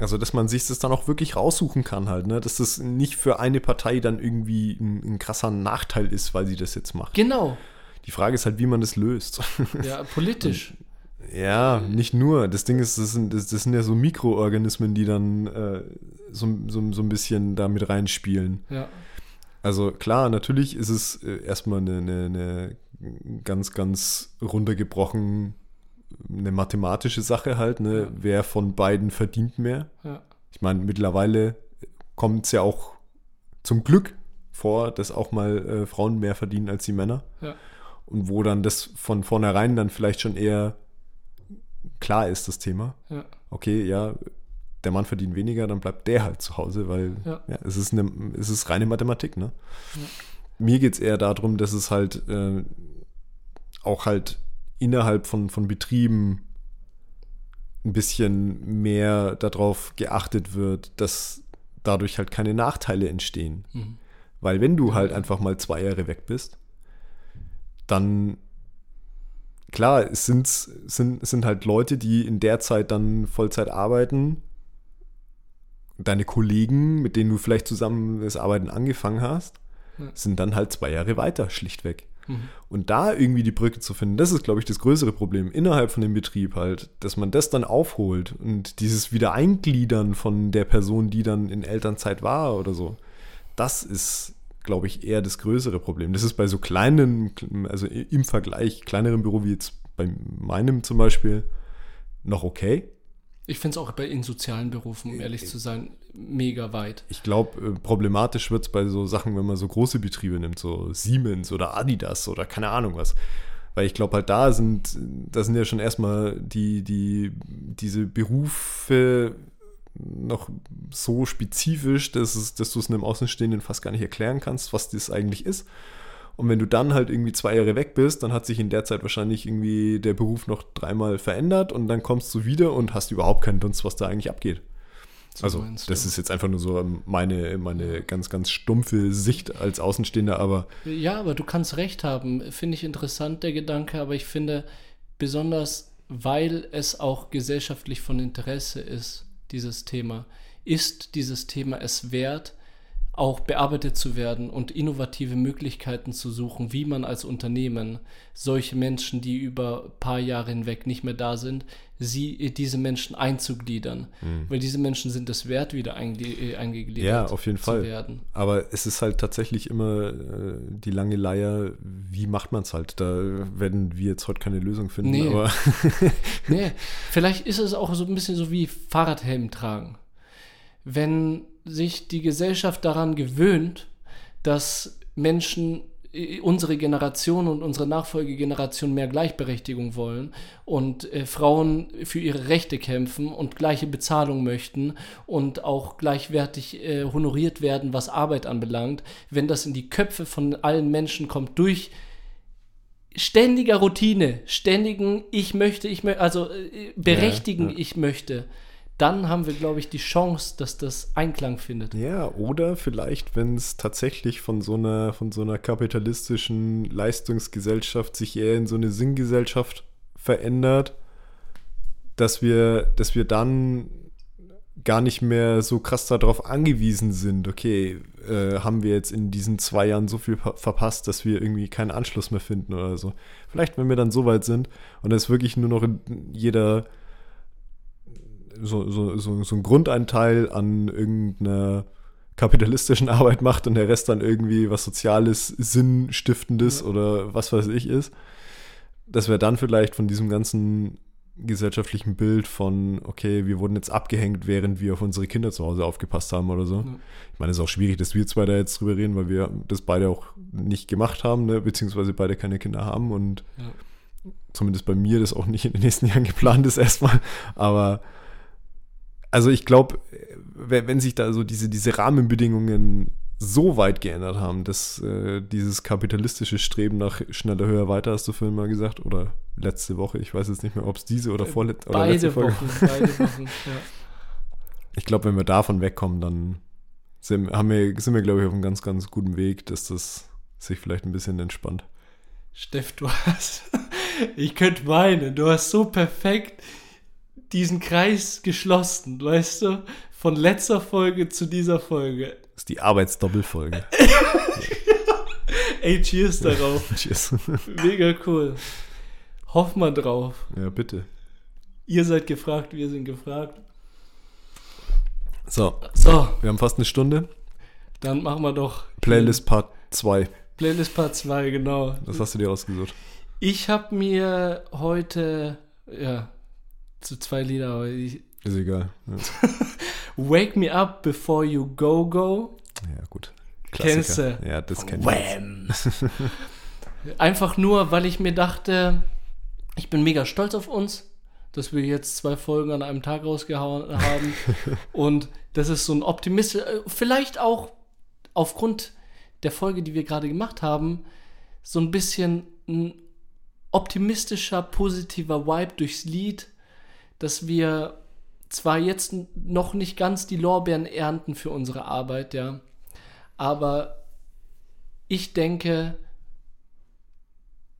also dass man sich das dann auch wirklich raussuchen kann halt, ne? Dass das nicht für eine Partei dann irgendwie ein, ein krasser Nachteil ist, weil sie das jetzt macht.
Genau.
Die Frage ist halt, wie man das löst.
Ja, politisch.
ja, nicht nur. Das Ding ist, das sind, das, das sind ja so Mikroorganismen, die dann äh, so, so, so ein bisschen da mit reinspielen.
Ja.
Also klar, natürlich ist es äh, erstmal eine, eine, eine ganz, ganz runtergebrochen eine mathematische Sache halt, ne?
Ja.
Wer von beiden verdient mehr?
Ja.
Ich meine, mittlerweile kommt es ja auch zum Glück vor, dass auch mal äh, Frauen mehr verdienen als die Männer.
Ja.
Und wo dann das von vornherein dann vielleicht schon eher klar ist, das Thema. Okay, ja, der Mann verdient weniger, dann bleibt der halt zu Hause, weil es, ist eine, es ist reine Mathematik, ne? Mir geht es eher darum, dass es halt äh, auch halt innerhalb von, von Betrieben ein bisschen mehr darauf geachtet wird, dass dadurch halt keine Nachteile entstehen.
Mhm.
Weil wenn du halt einfach mal zwei Jahre weg bist, dann klar, es sind, sind, es sind halt Leute, die in der Zeit dann Vollzeit arbeiten. Deine Kollegen, mit denen du vielleicht zusammen das Arbeiten angefangen hast. sind dann halt zwei Jahre weiter, schlichtweg. Und da irgendwie die Brücke zu finden, das ist, glaube ich, das größere Problem innerhalb von dem Betrieb halt, dass man das dann aufholt und dieses Wiedereingliedern von der Person, die dann in Elternzeit war oder so, das ist, glaube ich, eher das größere Problem. Das ist bei so kleinen, also im Vergleich kleineren Büro wie jetzt bei meinem zum Beispiel noch okay.
Ich finde es auch bei in sozialen Berufen, um ehrlich zu sein, mega weit.
Ich glaube, problematisch wird es bei so Sachen, wenn man so große Betriebe nimmt, so Siemens oder Adidas oder keine Ahnung was. Weil ich glaube halt da sind, da sind ja schon erstmal die, die, diese Berufe noch so spezifisch, dass, es, dass du es einem Außenstehenden fast gar nicht erklären kannst, was das eigentlich ist. Und wenn du dann halt irgendwie zwei Jahre weg bist, dann hat sich in der Zeit wahrscheinlich irgendwie der Beruf noch dreimal verändert und dann kommst du wieder und hast überhaupt keinen Dunst, was da eigentlich abgeht. So also, das ist jetzt einfach nur so meine, meine ganz, ganz stumpfe Sicht als Außenstehender, aber.
Ja, aber du kannst recht haben. Finde ich interessant, der Gedanke, aber ich finde, besonders weil es auch gesellschaftlich von Interesse ist, dieses Thema, ist dieses Thema es wert, auch bearbeitet zu werden und innovative Möglichkeiten zu suchen, wie man als Unternehmen solche Menschen, die über ein paar Jahre hinweg nicht mehr da sind, sie, diese Menschen einzugliedern. Mhm. Weil diese Menschen sind es wert, wieder einge, äh, eingegliedert
ja, auf jeden Fall. werden. Aber es ist halt tatsächlich immer äh, die lange Leier, wie macht man es halt? Da werden wir jetzt heute keine Lösung finden.
Nee.
Aber
nee, vielleicht ist es auch so ein bisschen so wie Fahrradhelm tragen. Wenn sich die Gesellschaft daran gewöhnt, dass Menschen äh, unsere Generation und unsere Nachfolgegeneration mehr Gleichberechtigung wollen und äh, Frauen für ihre Rechte kämpfen und gleiche Bezahlung möchten und auch gleichwertig äh, honoriert werden, was Arbeit anbelangt, wenn das in die Köpfe von allen Menschen kommt durch ständiger Routine, ständigen ich möchte, ich möchte, also äh, berechtigen ja, ja. ich möchte, dann haben wir, glaube ich, die Chance, dass das Einklang findet.
Ja, oder vielleicht, wenn es tatsächlich von so einer, von so einer kapitalistischen Leistungsgesellschaft sich eher in so eine Sinngesellschaft verändert, dass wir, dass wir dann gar nicht mehr so krass darauf angewiesen sind, okay, äh, haben wir jetzt in diesen zwei Jahren so viel verpasst, dass wir irgendwie keinen Anschluss mehr finden oder so. Vielleicht, wenn wir dann so weit sind und es wirklich nur noch in jeder so, so, so, so ein Grundeinteil an irgendeiner kapitalistischen Arbeit macht und der Rest dann irgendwie was Soziales, Sinnstiftendes ja. oder was weiß ich ist, dass wir dann vielleicht von diesem ganzen gesellschaftlichen Bild von, okay, wir wurden jetzt abgehängt, während wir auf unsere Kinder zu Hause aufgepasst haben oder so. Ja. Ich meine, es ist auch schwierig, dass wir zwei da jetzt drüber reden, weil wir das beide auch nicht gemacht haben, ne? beziehungsweise beide keine Kinder haben und ja. zumindest bei mir das auch nicht in den nächsten Jahren geplant ist erstmal. Aber also ich glaube, wenn sich da so diese, diese Rahmenbedingungen so weit geändert haben, dass äh, dieses kapitalistische Streben nach schneller, höher, weiter, hast du vorhin mal gesagt, oder letzte Woche, ich weiß jetzt nicht mehr, ob es diese oder vorletzte oder
beide letzte Folge. Wochen, beide Wochen, ja.
Ich glaube, wenn wir davon wegkommen, dann sind, haben wir, sind wir, glaube ich, auf einem ganz, ganz guten Weg, dass das sich vielleicht ein bisschen entspannt.
Steff, du hast, ich könnte weinen, du hast so perfekt diesen Kreis geschlossen, weißt du? Von letzter Folge zu dieser Folge.
Das ist die Arbeitsdoppelfolge.
Ey, cheers darauf. cheers. Mega cool. Hoff mal drauf.
Ja, bitte.
Ihr seid gefragt, wir sind gefragt.
So. So. Wir haben fast eine Stunde.
Dann machen wir doch.
Playlist Part 2.
Playlist Part 2, genau.
Was hast du dir ausgesucht?
Ich habe mir heute, ja, zu zwei Lieder, aber ich,
Ist egal. Ja.
Wake Me Up Before You Go Go.
Ja, gut.
Klassiker. Kennst du?
Ja, das kenn
ich. Einfach nur, weil ich mir dachte, ich bin mega stolz auf uns, dass wir jetzt zwei Folgen an einem Tag rausgehauen haben. Und das ist so ein Optimist, äh, vielleicht auch aufgrund der Folge, die wir gerade gemacht haben, so ein bisschen ein optimistischer, positiver Vibe durchs Lied dass wir zwar jetzt noch nicht ganz die Lorbeeren ernten für unsere Arbeit, ja, aber ich denke,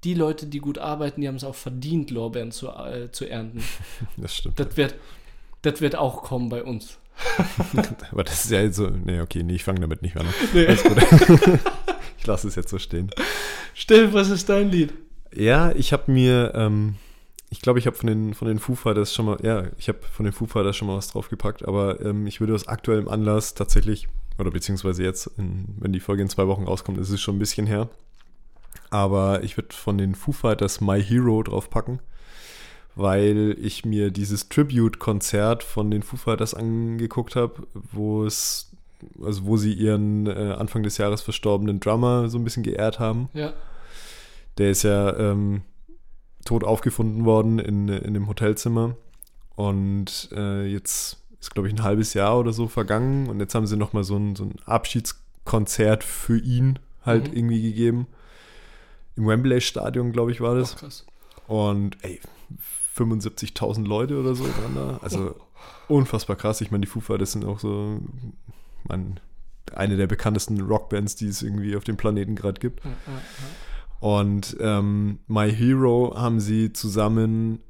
die Leute, die gut arbeiten, die haben es auch verdient, Lorbeeren zu, äh, zu ernten.
Das stimmt.
Das wird, das wird auch kommen bei uns.
Aber das ist ja so, nee, okay, nee, ich fange damit nicht an. Nee. Alles gut. ich lasse es jetzt so stehen.
Steff, was ist dein Lied?
Ja, ich habe mir, ähm, ich glaube, ich habe von den, von den Foo Fighters schon mal, ja, ich habe von den Foo Fighters schon mal was draufgepackt, aber ähm, ich würde aus aktuellem Anlass tatsächlich, oder beziehungsweise jetzt, in, wenn die Folge in zwei Wochen rauskommt, ist es schon ein bisschen her, aber ich würde von den Foo Fighters My Hero draufpacken, weil ich mir dieses Tribute-Konzert von den Foo Fighters angeguckt habe, wo es, also wo sie ihren äh, Anfang des Jahres verstorbenen Drummer so ein bisschen geehrt haben.
Ja.
Der ist ja ähm, tot aufgefunden worden in, in dem Hotelzimmer. Und äh, jetzt ist, glaube ich, ein halbes Jahr oder so vergangen. Und jetzt haben sie nochmal so ein, so ein Abschiedskonzert für ihn halt
Mhm.
irgendwie gegeben. Im Wembley-Stadion, glaube ich, war das.
Oh, krass.
Und ey, 75.000 Leute oder so waren da. Also unfassbar krass. Ich meine, die Foo Fighters sind auch so man, eine der bekanntesten Rockbands, die es irgendwie auf dem Planeten gerade gibt.
Ja.
Und ähm, My Hero haben sie zusammen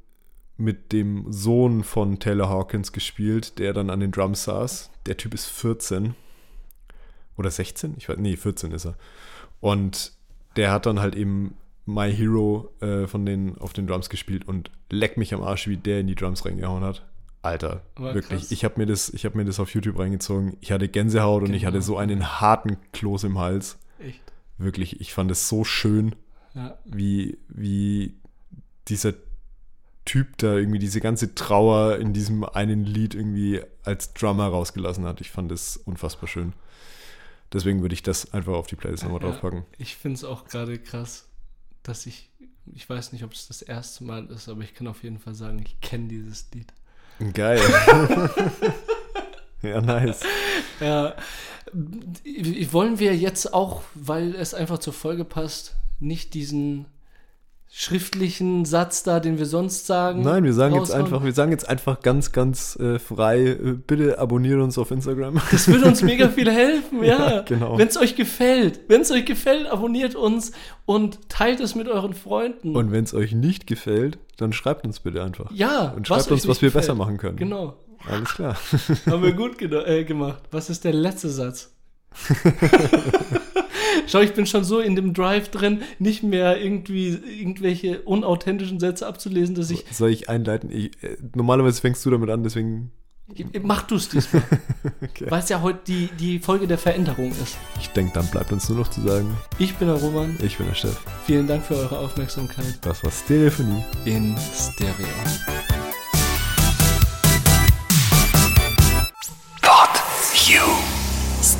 mit dem Sohn von Taylor Hawkins gespielt, der dann an den Drums saß. Der Typ ist 14 oder 16? Ich weiß, nee, 14 ist er. Und der hat dann halt eben My Hero äh, von den auf den Drums gespielt und leck mich am Arsch, wie der in die Drums reingehauen hat. Alter,
War
wirklich.
krass.
Ich habe mir das, ich habe mir das auf YouTube reingezogen. Ich hatte Gänsehaut und ich
Genau.
hatte so einen harten Kloß im Hals.
Echt.
Wirklich, ich fand es so schön
Ja.
wie, wie dieser Typ da irgendwie diese ganze Trauer in diesem einen Lied irgendwie als Drummer rausgelassen hat. Ich fand es unfassbar schön. Deswegen würde ich das einfach auf die Playlist nochmal
Ja.
draufpacken.
Ich finde es auch gerade krass, dass ich, ich weiß nicht, ob es das erste Mal ist, aber ich kann auf jeden Fall sagen, ich kenne dieses Lied.
Geil. ja, nice.
Ja, wollen wir jetzt auch, weil es einfach zur Folge passt, nicht diesen schriftlichen Satz da, den wir sonst sagen?
Nein, wir sagen jetzt einfach, wir sagen jetzt einfach ganz, ganz äh, frei, äh, bitte abonniert uns auf Instagram.
Das würde uns mega viel helfen, ja.
Ja, genau.
Wenn es euch gefällt, wenn es euch gefällt, abonniert uns und teilt es mit euren Freunden.
Und wenn es euch nicht gefällt, dann schreibt uns bitte einfach.
ja,
Und schreibt
euch
uns, was wir
gefällt.
besser machen können.
Genau.
Alles klar.
Haben wir gut äh, gemacht. Was ist der letzte Satz? Schau, ich bin schon so in dem Drive drin, nicht mehr irgendwie irgendwelche unauthentischen Sätze abzulesen, dass ich.
Soll ich einleiten? Ich, äh, normalerweise fängst du damit an, deswegen.
Mach du es diesmal.
Okay.
Weil es ja heute die, die Folge der Veränderung ist.
Ich denke, dann bleibt uns nur noch zu sagen,
Ich bin der Roman.
ich bin der Chef.
Vielen Dank für eure Aufmerksamkeit
Das war Stereophonie.
in Stereo.